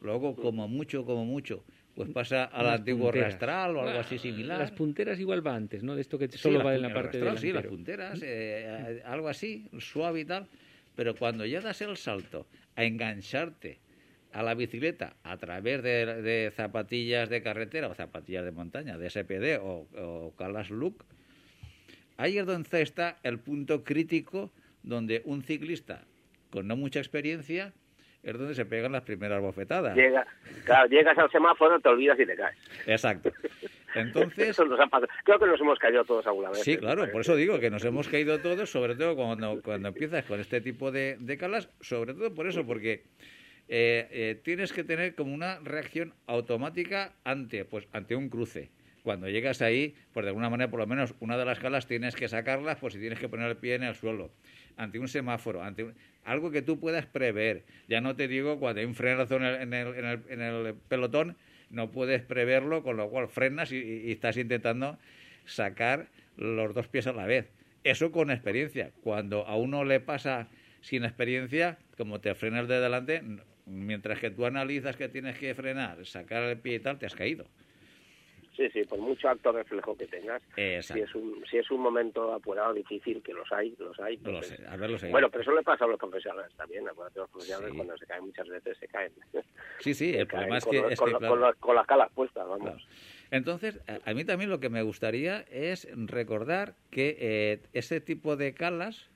Luego, como mucho, como mucho, pues pasa al Unas antiguo punteras. rastral o algo Ah, así similar. Las punteras igual va antes, ¿no? De esto que solo va en la parte rastral, Sí, las punteras, eh, algo así, suave y tal. Pero cuando ya das el salto a engancharte a la bicicleta a través de, de zapatillas de carretera o zapatillas de montaña, de SPD o, o Calas Look, ahí es donde está el punto crítico donde un ciclista con no mucha experiencia es donde se pegan las primeras bofetadas. Llega, claro, llegas al semáforo, te olvidas y te caes. Exacto. Entonces, Eso nos ha pasado. Creo que nos hemos caído todos alguna vez. Sí, ¿eh? claro, por eso digo que nos hemos caído todos, sobre todo cuando, cuando empiezas con este tipo de, de calas, sobre todo por eso, porque eh, eh, tienes que tener como una reacción automática ante, pues, ante un cruce. Cuando llegas ahí, pues de alguna manera, por lo menos una de las calas tienes que sacarlas, pues si tienes que poner el pie en el suelo, ante un semáforo, ante un- algo que tú puedas prever. Ya no te digo cuando hay un frenazo en el, en el, en el- en el pelotón, no puedes preverlo, con lo cual frenas y, estás intentando sacar los dos pies a la vez. Eso con experiencia. Cuando a uno le pasa sin experiencia, como te frenas de delante, mientras que tú analizas que tienes que frenar, sacar el pie y tal, te has caído. Sí, sí, por mucho acto reflejo que tengas, si es un si es un momento apurado, difícil, que los hay, los hay. Lo entonces- sé, a ver. Bueno, pero eso le pasa a los profesionales también. Acuérdate, los profesionales Sí. cuando se caen muchas veces se caen. Sí, sí, el problema es que... los- es con que, los- claro, con los- con las calas puestas, vamos. Claro. Entonces, a, a mí también lo que me gustaría es recordar que eh, ese tipo de calas,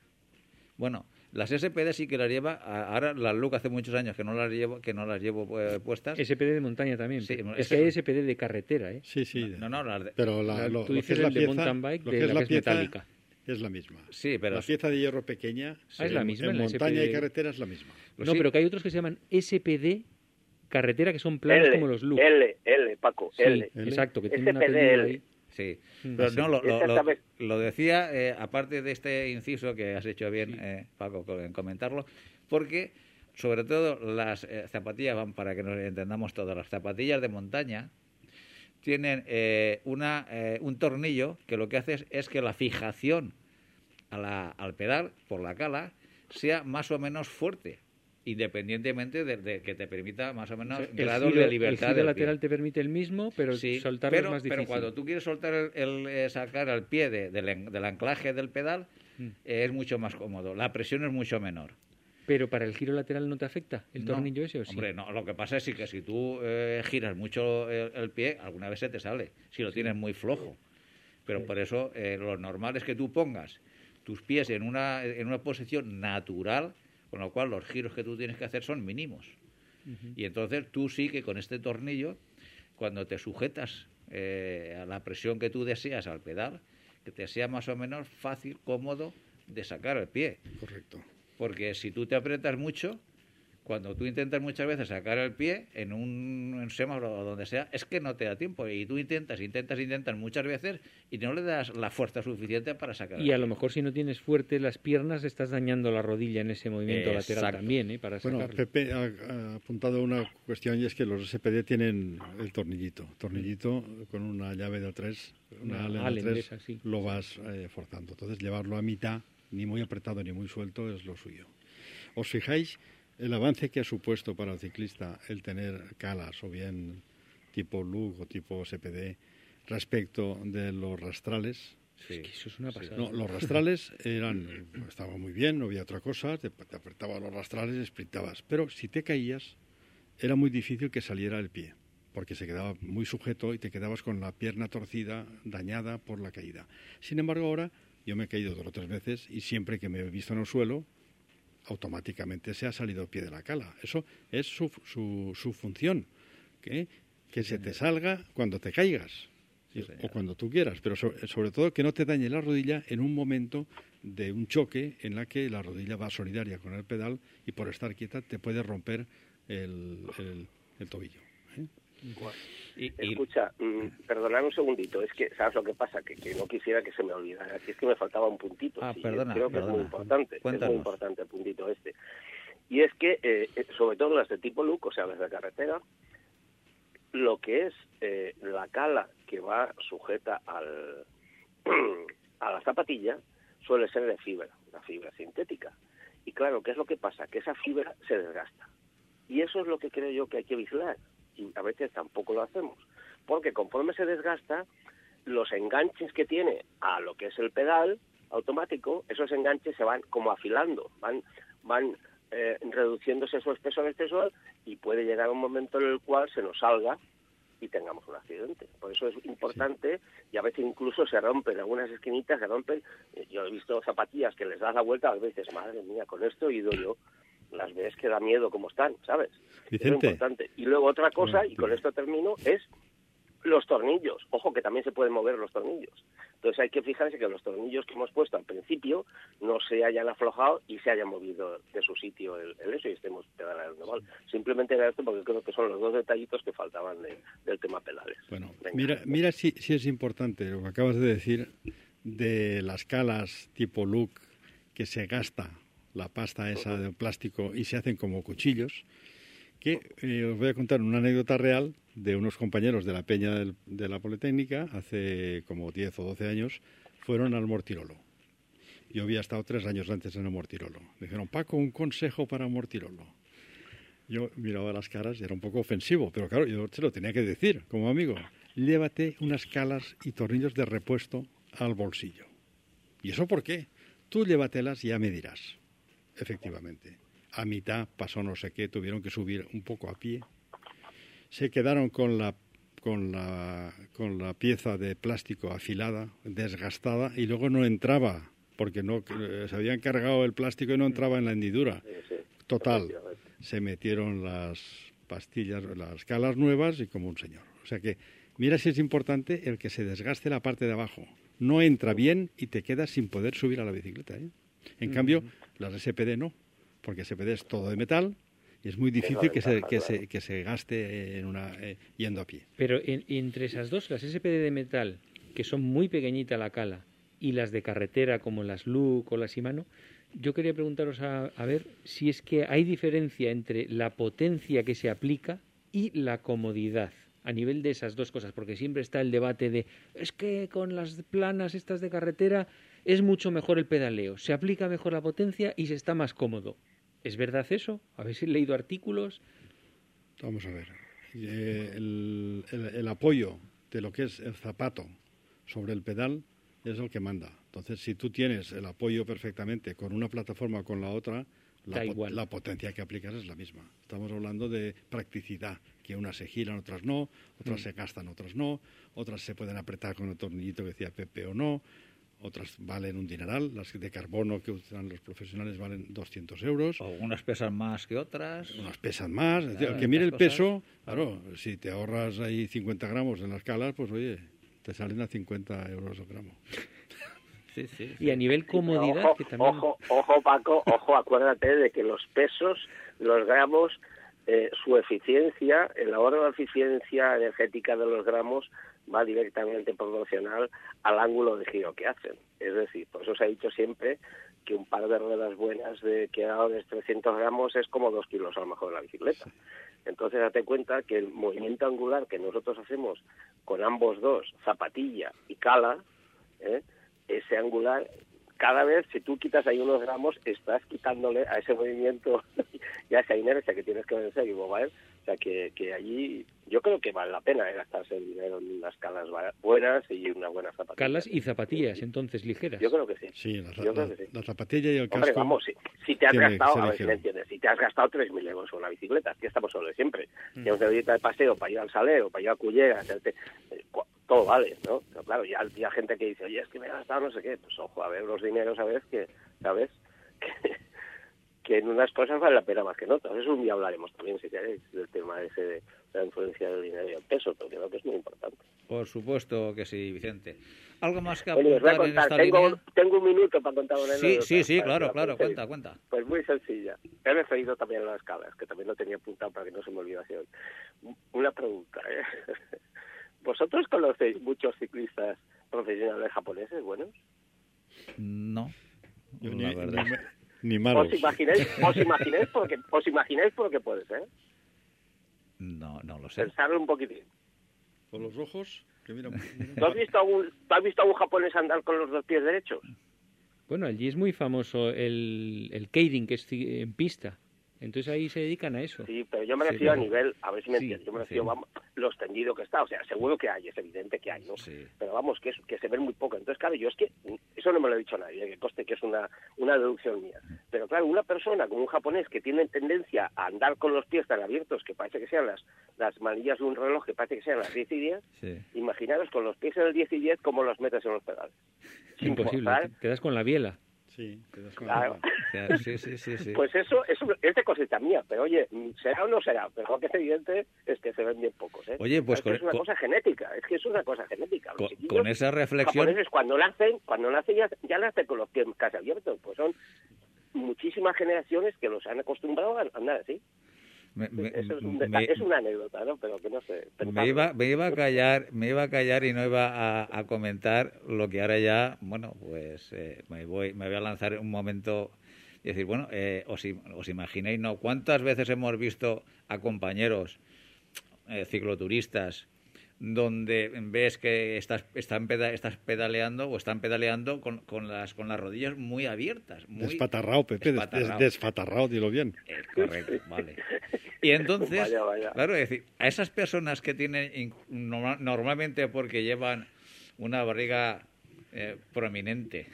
bueno, las SPD sí que las lleva, ahora las Look hace muchos años que no las llevo, que no las llevo eh, puestas. SPD de montaña también. Sí, es es que hay SPD de carretera, ¿eh? Sí, sí. No, no, las de- Pero la, La- lo, tú lo dices que es el la de mountain bike de es la la que es pieza, metálica. es la misma. Sí, pero... La pieza de hierro pequeña Ah, es la misma, en la montaña y SPD. carretera es la misma. Pues no, sí. pero que hay otros que se llaman SPD carretera que son planos L, como los Look. L, L, Paco, Sí, L. exacto, que tiene un SPDL. apellido ahí. Sí, Mm. pero no, lo, lo- lo- Exactamente. lo decía, eh, aparte de este inciso que has hecho bien, eh, Paco, co- en comentarlo, porque sobre todo las eh, zapatillas, van para que nos entendamos todas, las zapatillas de montaña tienen eh, una, eh, un tornillo que lo que hace es, es que la fijación a la- al pedal por la cala sea más o menos fuerte, independientemente de, de que te permita más o menos O sea, el grado giro- de libertad. El giro pie. lateral te permite el mismo, pero Sí, soltarlo pero, es más difícil. pero cuando tú quieres soltar el, el, eh, sacar el pie de- del, del anclaje del pedal, Mm. eh, es mucho más cómodo. La presión es mucho menor. Pero para el giro lateral no te afecta el No, tornillo ese o sí. Hombre, no, lo que pasa es que si tú eh, giras mucho el, el pie, alguna vez se te sale, si lo tienes muy flojo. Pero por eso eh, lo normal es que tú pongas tus pies en una, en una posición natural, con lo cual los giros que tú tienes que hacer son mínimos. Y entonces tú sí que con este tornillo, cuando te sujetas eh, a la presión que tú deseas al pedal, que te sea más o menos fácil, cómodo de sacar el pie. Correcto. Porque si tú te aprietas mucho, cuando tú intentas muchas veces sacar el pie en un en semáforo o donde sea, es que no te da tiempo. Y tú intentas, intentas, intentas muchas veces y no le das la fuerza suficiente para sacar el Y a lo mejor si no tienes fuerte las piernas estás dañando la rodilla en ese movimiento lateral también, ¿eh? Para Bueno, sacarlo. Pepe ha, ha apuntado una cuestión y es que los SPD tienen el tornillito. Tornillito con una llave de 3, una Una Allen de de esas, sí. lo vas eh, forzando. Entonces, llevarlo a mitad, ni muy apretado ni muy suelto, es lo suyo. ¿Os fijáis el avance que ha supuesto para el ciclista el tener calas o bien tipo LUG o tipo SPD respecto de los rastrales? Sí. Es que eso es una pasada. No, los rastrales eran, estaban muy bien, no había otra cosa, te, te apretabas los rastrales y sprintabas. Pero si te caías, era muy difícil que saliera el pie, porque se quedaba muy sujeto y te quedabas con la pierna torcida, dañada por la caída. Sin embargo, ahora yo me he caído dos o tres veces y siempre que me he visto en el suelo, automáticamente se ha salido pie de la cala. Eso es su, su, su función, que, que se te salga cuando te caigas Sí, o cuando tú quieras, pero so- sobre, todo que no te dañe la rodilla en un momento de un choque en la que la rodilla va solidaria con el pedal y por estar quieta te puede romper el, el- el tobillo. ¿Eh? Y- Escucha, mm, perdonad un segundito, es que, ¿sabes lo que pasa? Que, que no quisiera que se me olvidara, que es que me faltaba un puntito. Ah, sí, perdona, creo que es muy importante, es muy importante el puntito este. Y es que, eh, eh, sobre todo las de tipo look, o sea, las de carretera, lo que es eh, la cala que va sujeta al, a la zapatilla suele ser de fibra, la fibra sintética. Y claro, ¿qué es lo que pasa? Que esa fibra se desgasta. Y eso es lo que creo yo que hay que vigilar. Y a veces tampoco lo hacemos. Porque conforme se desgasta, los enganches que tiene a lo que es el pedal automático, esos enganches se van como afilando, van, van eh, reduciéndose su espesor espesor y puede llegar un momento en el cual se nos salga y tengamos un accidente. Por eso es importante y a veces incluso se rompen, algunas esquinitas se rompen. Yo he visto zapatillas que les das la vuelta a veces, madre mía, con esto he ido yo. Las ves que da miedo como están, ¿sabes? Es Vicente. importante. Y luego otra cosa, y con esto termino, es los tornillos. Ojo que también se pueden mover los tornillos. Entonces hay que fijarse que los tornillos que hemos puesto al principio no se hayan aflojado y se haya movido de su sitio el, el eso y estemos pedaleando mal. Simplemente era esto porque creo que son los dos detallitos que faltaban de- del tema pedales. Bueno, Venga. mira, mira si, si es importante lo que acabas de decir de las calas tipo look que se gasta la pasta esa de plástico y se hacen como cuchillos, que eh, os voy a contar una anécdota real de unos compañeros de la Peña del- de la Politécnica, hace como 10 o 12 años, fueron al Mortirolo. Yo había estado tres años antes en el Mortirolo. Me dijeron, Paco, un consejo para Mortirolo. Yo miraba las caras y era un poco ofensivo, pero claro, yo se lo tenía que decir como amigo. Llévate unas calas y tornillos de repuesto al bolsillo. ¿Y eso por qué? Tú llévatelas y ya me dirás. Efectivamente. A mitad pasó no sé qué, tuvieron que subir un poco a pie. Se quedaron con la con la con la pieza de plástico afilada, desgastada y luego no entraba porque no eh, se habían cargado el plástico y no entraba en la hendidura. Total, se metieron las pastillas, las calas nuevas y como un señor. O sea que, mira si es importante el que se desgaste la parte de abajo. no entra bien y te quedas sin poder subir a la bicicleta. ¿eh? En cambio, las SPD no, porque SPD es todo de metal y es muy difícil que se, que, se, que se gaste en una, eh, yendo a pie. Pero en- entre esas dos, las SPD de metal, que son muy pequeñita la cala, y las de carretera como las Luke o las Shimano, yo quería preguntaros a, a ver si es que hay diferencia entre la potencia que se aplica y la comodidad a nivel de esas dos cosas, porque siempre está el debate de es que con las planas estas de carretera es mucho mejor el pedaleo, se aplica mejor la potencia y se está más cómodo. ¿Es verdad eso? ¿Habéis leído artículos? Vamos a ver. Eh, el, el- el apoyo de lo que es el zapato sobre el pedal es el que manda. Entonces, si tú tienes el apoyo perfectamente con una plataforma o con la otra, po- la potencia que aplicas es la misma. Estamos hablando de practicidad, que unas se giran, otras no, otras Mm. se gastan, otras no, otras se pueden apretar con el tornillito que decía Pepe o no, otras valen un dineral, las de carbono que usan los profesionales valen 200 euros. O unas pesan más que otras. Unas pesan más. Es decir, Claro, que mire el peso, claro, si te ahorras ahí 50 gramos en las calas, pues oye, te salen a 50 euros el gramo. Sí, sí. Y a nivel comodidad, ojo, que también... ojo, ojo, Paco, ojo, acuérdate de que los pesos, los gramos, eh, su eficiencia, el ahorro de eficiencia energética de los gramos va directamente proporcional al ángulo de giro que hacen. Es decir, por eso se ha dicho siempre que un par de ruedas buenas de que ahorres 300 gramos es como dos kilos a lo mejor de la bicicleta. Entonces, date cuenta que el movimiento angular que nosotros hacemos con ambos dos, zapatilla y cala, ¿eh? ese angular, cada vez, si tú quitas ahí unos gramos, estás quitándole a ese movimiento y a esa inercia que tienes que vencer y mover. O sea, que, que allí yo creo que vale la pena ¿eh? gastarse el dinero en unas calas buenas y una buena zapatilla. Calas y zapatillas, entonces, ligeras. Yo creo que sí. Sí, la, Yo creo la- que sí. la zapatilla y el casco. Hombre, vamos, si, si te has gastado, a ver si me entiendes, si te has gastado 3.000 euros en una bicicleta, que estamos solo de siempre. Mm. Tienes una bicicleta de paseo para ir al saleo, para ir a Cullera, hacerte, eh, todo vale, ¿no? Pero claro, ya hay gente que dice, oye, es que me he gastado no sé qué, pues ojo, a ver los dineros, a ver que, ¿sabes? Que, que en unas cosas vale la pena más que en otras. Eso un día hablaremos también, si queréis, del tema ese de la influencia del dinero y el peso, porque creo que es muy importante. Por supuesto que sí, Vicente. ¿Algo más que Bueno, os voy a apuntar en esta tengo, línea? tengo un minuto para contar una Sí, anécdota sí, sí, claro, la claro, cuenta, cuenta. Pues muy sencilla. He referido también a las calas, que también lo tenía apuntado para que no se me olvidase hoy. Una pregunta, ¿eh? ¿Vosotros conocéis muchos ciclistas profesionales japoneses buenos? No. Yo la ni, verdad. ni- ni malos. ¿Os imagináis, os imagináis por qué, os imagináis por qué puede ser? No, no lo sé. Pensarlo un poquitín. Con los ojos, que mira, mira. ¿Tú has visto a un, tú has visto a un japonés andar con los dos pies derechos? Bueno, allí es muy famoso el, el keirin, que es en pista. Entonces ahí se dedican a eso. Sí, pero yo me Sí, refiero a nivel, a ver si me Sí, entiendes, yo me sí. refiero, vamos, lo extendido que está, o sea, seguro que hay, es evidente que hay, ¿no? Sí. Pero vamos, que, es, que se ven muy poco. Entonces, claro, yo es que, eso no me lo ha dicho nadie, que coste que es una, una deducción mía. Pero claro, una persona como un japonés que tiene tendencia a andar con los pies tan abiertos, que parece que sean las, las manillas de un reloj, que parece que sean las 10 y 10, Sí. imaginaros con los pies en el 10 y 10 como los metes en los pedales. Imposible, quedas con la biela. Sí, te das con claro. la- Sí, sí, sí, sí. Pues eso, eso es de cosita mía, pero oye, será o no será, pero lo que es evidente es que se ven bien pocos, ¿eh? Oye, pues es que es una con- cosa genética, es que es una cosa genética. Los Con, con esa reflexión, japoneses cuando nacen, cuando nacen ya, ya nacen con los pies casi abiertos, pues son muchísimas generaciones que los han acostumbrado a andar así. Me, Eso es, un me- detalle- es una anécdota, ¿no? Pero que no sé. me iba, me iba a callar, me iba a callar y no iba a, a comentar lo que ahora ya, bueno, pues eh, me voy, me voy a lanzar un momento y decir, bueno, eh, os, os imagináis, ¿no? ¿Cuántas veces hemos visto a compañeros eh, cicloturistas donde ves que estás, están peda- estás pedaleando o están pedaleando con, con las con las rodillas muy abiertas, muy Despatarrao, Pepe, des- des- Despatarrao. desfatarrao, dilo bien. Eh, correcto, vale. Y entonces, Vaya, vaya. claro, es decir, a esas personas que tienen, normalmente porque llevan una barriga eh, prominente,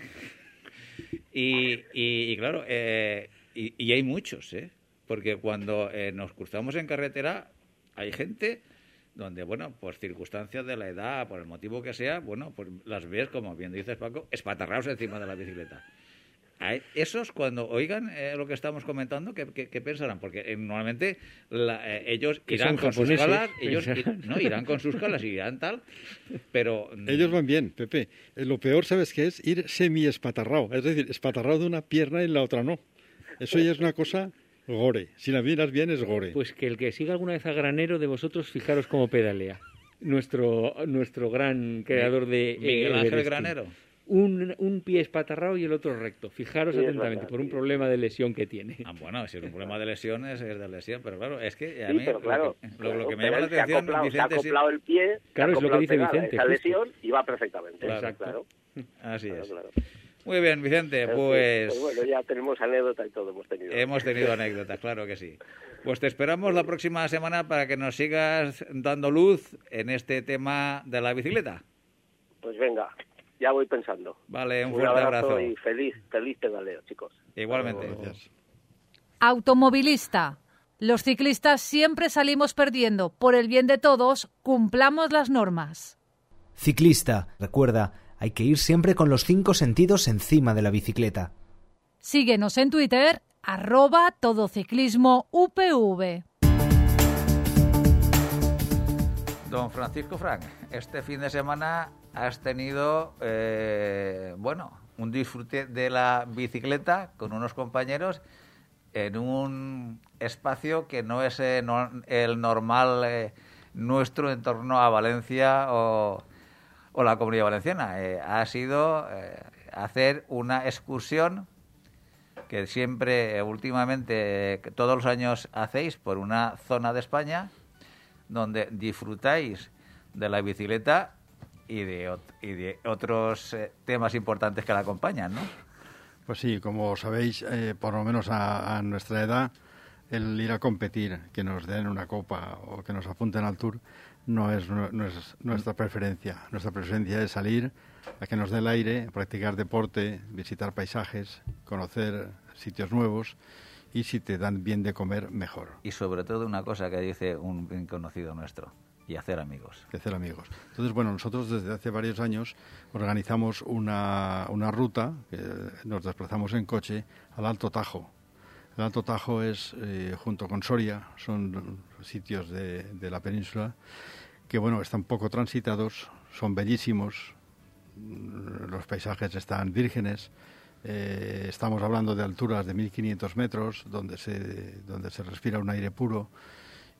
y, y- y claro, eh, y, y hay muchos, ¿eh? Porque cuando eh, nos cruzamos en carretera, hay gente donde, bueno, por circunstancias de la edad, por el motivo que sea, bueno, pues las ves, como bien dices Paco, espatarrados encima de la bicicleta. esos cuando oigan eh, lo que estamos comentando, ¿qué, qué, qué pensarán? Porque eh, normalmente la- eh, ellos irán con sus calas, ellos no irán con sus calas y irán tal, pero mm, Ellos van bien, Pepe. Lo peor, ¿sabes qué es? Ir semi-espatarrado. Es decir, espatarrado de una pierna y la otra no. Eso ya es una cosa gore. Si la miras bien, es gore. Pues que el que siga alguna vez a Granero de vosotros, fijaros cómo pedalea. Nuestro, nuestro gran creador de... eh, Miguel Ángel. Granero. Un, un pie espatarrado y el otro recto. Fijaros Sí, atentamente, verdad, por un sí. problema de lesión que tiene. Ah, bueno, si es un problema de lesiones, es de lesión, pero claro, es que a Sí, mí pero claro, lo, que, lo- que me llama la se ha atención, se ha sí- acoplado el pie, se Claro, ha es lo que dice pegada Vicente, Esa lesión y va perfectamente. Claro. claro. así claro, es. Muy bien, Vicente, En fin, pues bueno, ya tenemos anécdota y todo hemos tenido. hemos tenido anécdotas, claro que sí. Pues te esperamos la próxima semana para que nos sigas dando luz en este tema de la bicicleta. Pues venga, ya voy pensando. Vale, un Un fuerte abrazo abrazo. y feliz, feliz pedaleo, chicos. Igualmente. Gracias. Automovilista. Los ciclistas siempre salimos perdiendo. Por el bien de todos, cumplamos las normas. Ciclista, recuerda, hay que ir siempre con los cinco sentidos encima de la bicicleta. Síguenos en Twitter, arroba todociclismo UPV. Don Francisco Frank, este fin de semana has tenido, eh, bueno, un disfrute de la bicicleta con unos compañeros en un espacio que no es eh, no- el normal eh, nuestro en torno a Valencia o, o la Comunidad Valenciana. Eh, ha sido eh, hacer una excursión que siempre, eh, últimamente, todos los años hacéis por una zona de España donde disfrutáis de la bicicleta y de, y de otros temas importantes que la acompañan, ¿no? Pues sí, como sabéis, eh, por lo menos a, a nuestra edad, el ir a competir, que nos den una copa o que nos apunten al tour, no es, nu- no es nuestra preferencia. Nuestra preferencia es salir a que nos dé el aire, practicar deporte, visitar paisajes, conocer sitios nuevos y si te dan bien de comer, mejor. Y sobre todo una cosa que dice un bien conocido nuestro, y hacer amigos. hacer amigos. Entonces, bueno, nosotros desde hace varios años organizamos una, una ruta, que nos desplazamos en coche al Alto Tajo. El Alto Tajo es, eh, junto con Soria, son sitios de, de la península que, bueno, están poco transitados, son bellísimos, mm, los paisajes están vírgenes, eh, estamos hablando de alturas de 1500 metros, donde se, donde se respira un aire puro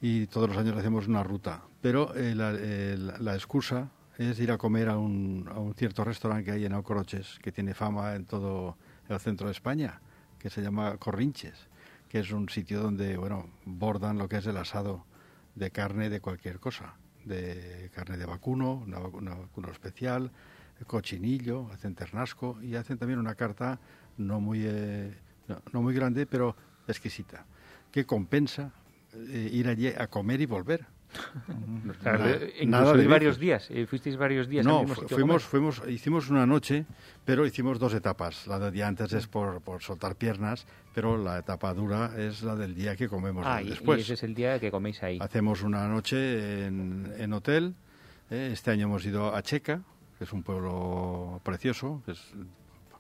y todos los años hacemos una ruta. Pero eh, la, eh, excusa es ir a comer a un, a un cierto restaurante que hay en Alcoroches, que tiene fama en todo el centro de España, que se llama Corrinches, que es un sitio donde, bueno, bordan lo que es el asado de carne de cualquier cosa, de carne de vacuno, una, una vacuno especial, cochinillo, hacen ternasco y hacen también una carta no muy, eh, no, no muy grande, pero exquisita, que compensa eh, ir allí a comer y volver. Claro, Na- eh, nada de varios días. eh, fuisteis varios días al No, mismo sitio fuimos, fuimos, hicimos una noche, pero hicimos dos etapas. La del día antes es por, por soltar piernas, pero la etapa dura es la del día que comemos Ah, y, y después. ese es el día que coméis ahí. Hacemos una noche en, en hotel. eh, Este año hemos ido a Checa, que es un pueblo precioso, que es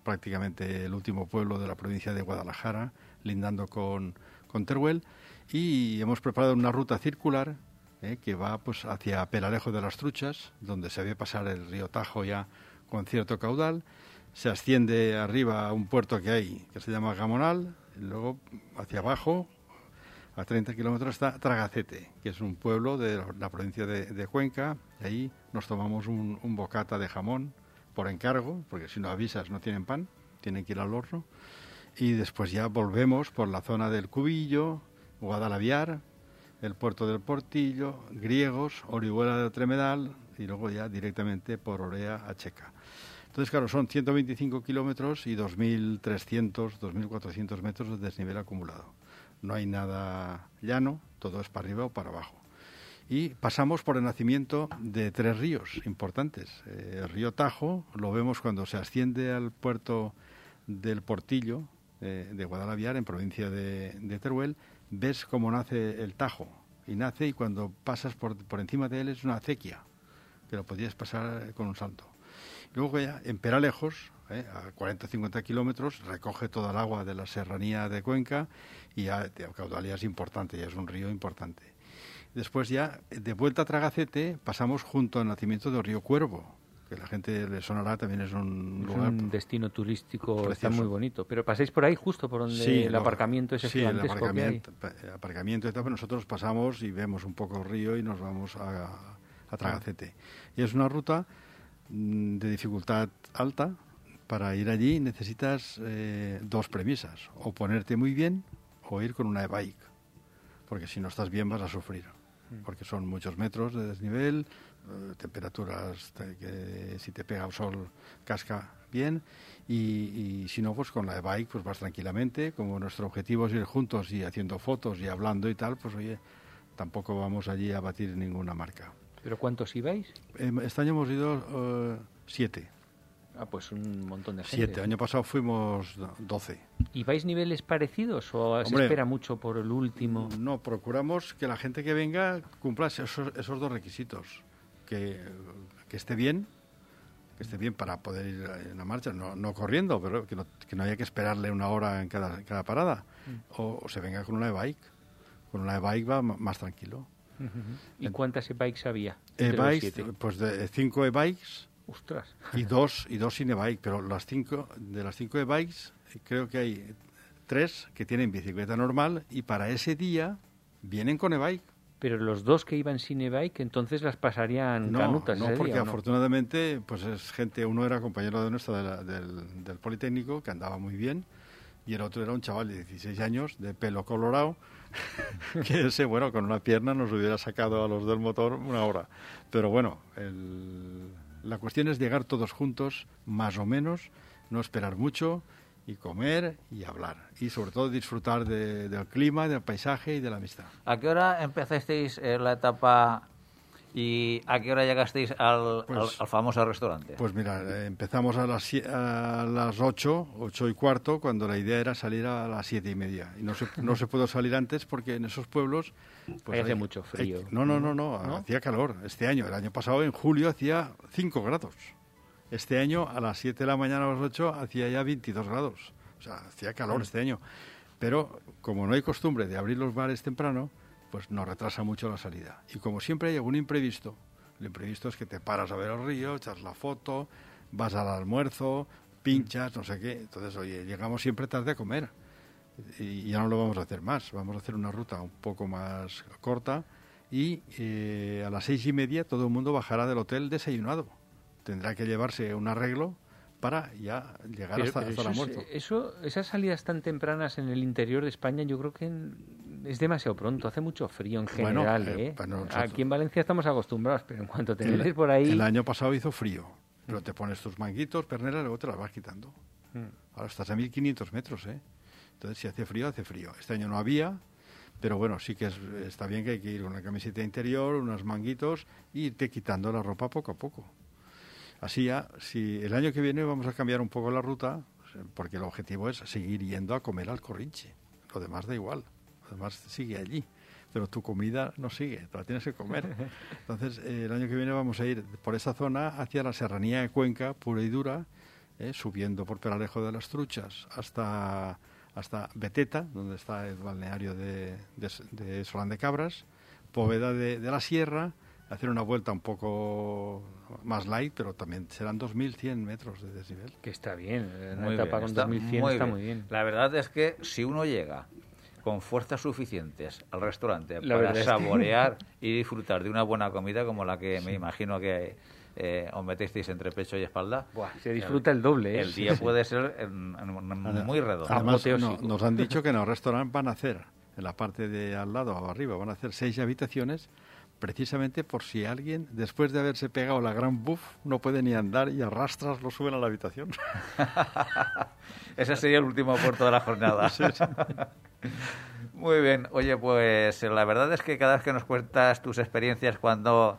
prácticamente el último pueblo de la provincia de Guadalajara, lindando con, con Teruel. Y hemos preparado una ruta circular eh, que va pues hacia Peralejo de las Truchas, donde se ve pasar el río Tajo ya con cierto caudal. Se asciende arriba a un puerto que hay que se llama Gamonal, y luego hacia abajo a 30 kilómetros está Tragacete, que es un pueblo de la- provincia de, de Cuenca. Y ahí nos tomamos un, un bocata de jamón por encargo, porque si no avisas no tienen pan, tienen que ir al horno. Y después ya volvemos por la zona del Cubillo, Guadalaviar, el puerto del Portillo, Griegos, Orihuela de Tremedal y luego ya directamente por Orea a Checa. Entonces, claro, son 125 kilómetros y 2.300, 2.400 metros de desnivel acumulado. No hay nada llano, todo es para arriba o para abajo. Y pasamos por el nacimiento de tres ríos importantes. Eh, el río Tajo lo vemos cuando se asciende al puerto del Portillo eh, de Guadalaviar, en provincia de, de Teruel. Ves cómo nace el Tajo. Y nace y cuando pasas por, por encima de él es una acequia, que lo podías pasar con un salto. Luego ya en Peralejos ¿eh? a 40-50 kilómetros, recoge toda el agua de la serranía de Cuenca y ya de caudalidad es importante, ya es un río importante. Después ya, de vuelta a Tragacete, pasamos junto al nacimiento del río Cuervo, que la gente le sonará, también es un Es lugar... un destino turístico, está muy bonito. Pero paséis por ahí justo por donde Sí, el aparcamiento ese sí, el aparcamiento, el nosotros pasamos y vemos un poco el río y nos vamos a, a Tragacete. Y es una ruta mm, de dificultad alta. Para ir allí necesitas eh, dos premisas, o ponerte muy bien o ir con una e-bike, porque si no estás bien vas a sufrir, porque son muchos metros de desnivel, temperaturas te- que si te pega el sol casca bien y, y si no pues con la e-bike pues vas tranquilamente como nuestro objetivo es ir juntos y haciendo fotos y hablando y tal pues oye tampoco vamos allí a batir ninguna marca ¿Pero cuántos ibais? Em, este año hemos ido eh, siete Ah, pues un montón de gente. siete año pasado fuimos do- doce ¿Y vais niveles parecidos o se espera mucho por el último? No, procuramos que la gente que venga cumpla esos, esos dos requisitos. Que, que esté bien, que esté bien para poder ir en la marcha, no, no corriendo, pero que no, que no haya que esperarle una hora en cada, cada parada. O, o se venga con una e-bike. Con una e-bike va más tranquilo. ¿Y cuántas e-bikes había? E-bikes, pues de cinco e-bikes Ostras. y dos, y dos sin e-bike, pero las cinco, de las cinco e-bikes eh, creo que hay tres que tienen bicicleta normal y para ese día vienen con e-bike. Pero los dos que iban sin e-bike, entonces las pasarían No, canutas no, ese porque día, ¿o no? afortunadamente, pues es gente, uno era compañero de nuestro de la- del, del Politécnico, que andaba muy bien, y el otro era un chaval de 16 años, de pelo colorado, que ese, bueno, con una pierna nos hubiera sacado a los del motor una hora. Pero bueno, el- la cuestión es llegar todos juntos, más o menos, no esperar mucho, y comer y hablar. Y sobre todo disfrutar de- del clima, del paisaje y de la amistad. ¿A qué hora empezasteis eh, la etapa y a qué hora llegasteis al, Pues- al- al famoso restaurante? Pues mira, empezamos a las, a las 8, 8 y cuarto, cuando la idea era salir a las siete y media. Y no se, no se pudo salir antes porque en esos pueblos... pues hace mucho frío. no, no, no, no, hacía calor. Este año, el año pasado, en julio, hacía 5 grados. Este año, a las 7 de la mañana, a las 8, hacía ya 22 grados. O sea, hacía calor este año. Pero como no hay costumbre de abrir los bares temprano, pues nos retrasa mucho la salida. Y como siempre hay algún imprevisto, el imprevisto es que te paras a ver el río, echas la foto, vas al almuerzo, pinchas, no sé qué. Entonces, oye, llegamos siempre tarde a comer. Y ya no lo vamos a hacer más. Vamos a hacer una ruta un poco más corta y eh, a las seis y media todo el mundo bajará del hotel desayunado. Tendrá que llevarse un arreglo para ya llegar Pero- hasta, pero hasta el eso, almuerzo. es- eso- esas salidas tan tempranas en el interior de España, yo creo que en- es demasiado pronto. Hace mucho frío en Bueno, general. eh, ¿eh? Aquí en Valencia estamos acostumbrados, pero en cuanto te metes por ahí. el año pasado hizo frío, pero te pones tus manguitos, perneras, luego te las vas quitando. Mm. Ahora estás a 1500 metros, ¿eh? Entonces, si hace frío, hace frío. Este año no había, pero bueno, sí que es- está bien que hay que ir con una camiseta interior, unos manguitos y irte quitando la ropa poco a poco. Así ya, si el año que viene vamos a cambiar un poco la ruta, porque el objetivo es seguir yendo a comer al corrinche. Lo demás da igual, lo demás sigue allí. Pero tu comida no sigue, te la tienes que comer. Entonces, eh, el año que viene vamos a ir por esa zona hacia la serranía de Cuenca, pura y dura, eh, subiendo por Peralejo de las Truchas hasta, hasta Beteta, donde está el balneario de, de, de Solán de Cabras, Poveda de, de la Sierra, hacer una vuelta un poco más light, pero también serán 2.100 metros de desnivel. Que está bien. Una Muy etapa bien, con está 2100 muy está bien. muy bien. La verdad es que si uno llega con fuerzas suficientes al restaurante La para verdad es que- saborear y disfrutar de una buena comida como la que me imagino que eh, os metisteis entre pecho y espalda, Buah, se disfruta el doble. ¿eh? el día puede ser en- en- muy redondo. Además, no- nos han dicho que en el restaurante van a hacer, en la parte de al lado o arriba, van a hacer seis habitaciones, precisamente por si alguien, después de haberse pegado la gran buff, no puede ni andar y arrastras, lo suben a la habitación. Ese sería el último puerto de la jornada. Muy bien. Oye, pues la verdad es que cada vez que nos cuentas tus experiencias cuando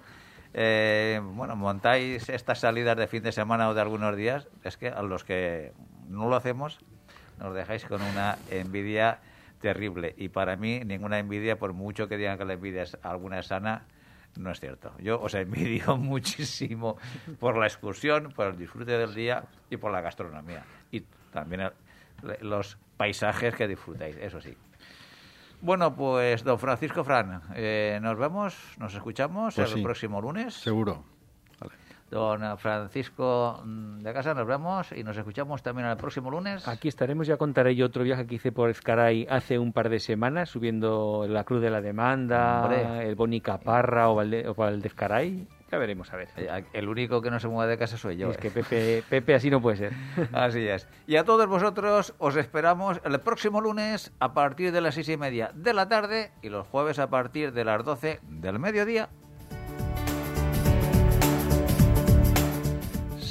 eh, bueno montáis estas salidas de fin de semana o de algunos días, es que a los que no lo hacemos nos dejáis con una envidia terrible. Y para mí ninguna envidia, por mucho que digan que la envidia es alguna sana, no es cierto. Yo os envidio muchísimo por la excursión, por el disfrute del día y por la gastronomía. Y también el- los paisajes que disfrutáis, eso sí. Bueno, pues don Francisco Fran, eh, nos vemos, nos escuchamos Pues el sí. próximo lunes. Seguro. Don Francisco mm, de Casa, nos vemos y nos escuchamos también el próximo lunes. Aquí estaremos, ya contaré yo otro viaje que hice por Ezcaray hace un par de semanas, subiendo la Cruz de la Demanda, Hombre. el Boni Caparra o, Valde, o Valdezcaray. Ya veremos, a ver. Eh, El único que no se mueve de casa soy yo. es eh. que Pepe, Pepe así no puede ser. Así es. Y a todos vosotros os esperamos el próximo lunes a partir de las seis y media de la tarde y los jueves a partir de las doce del mediodía.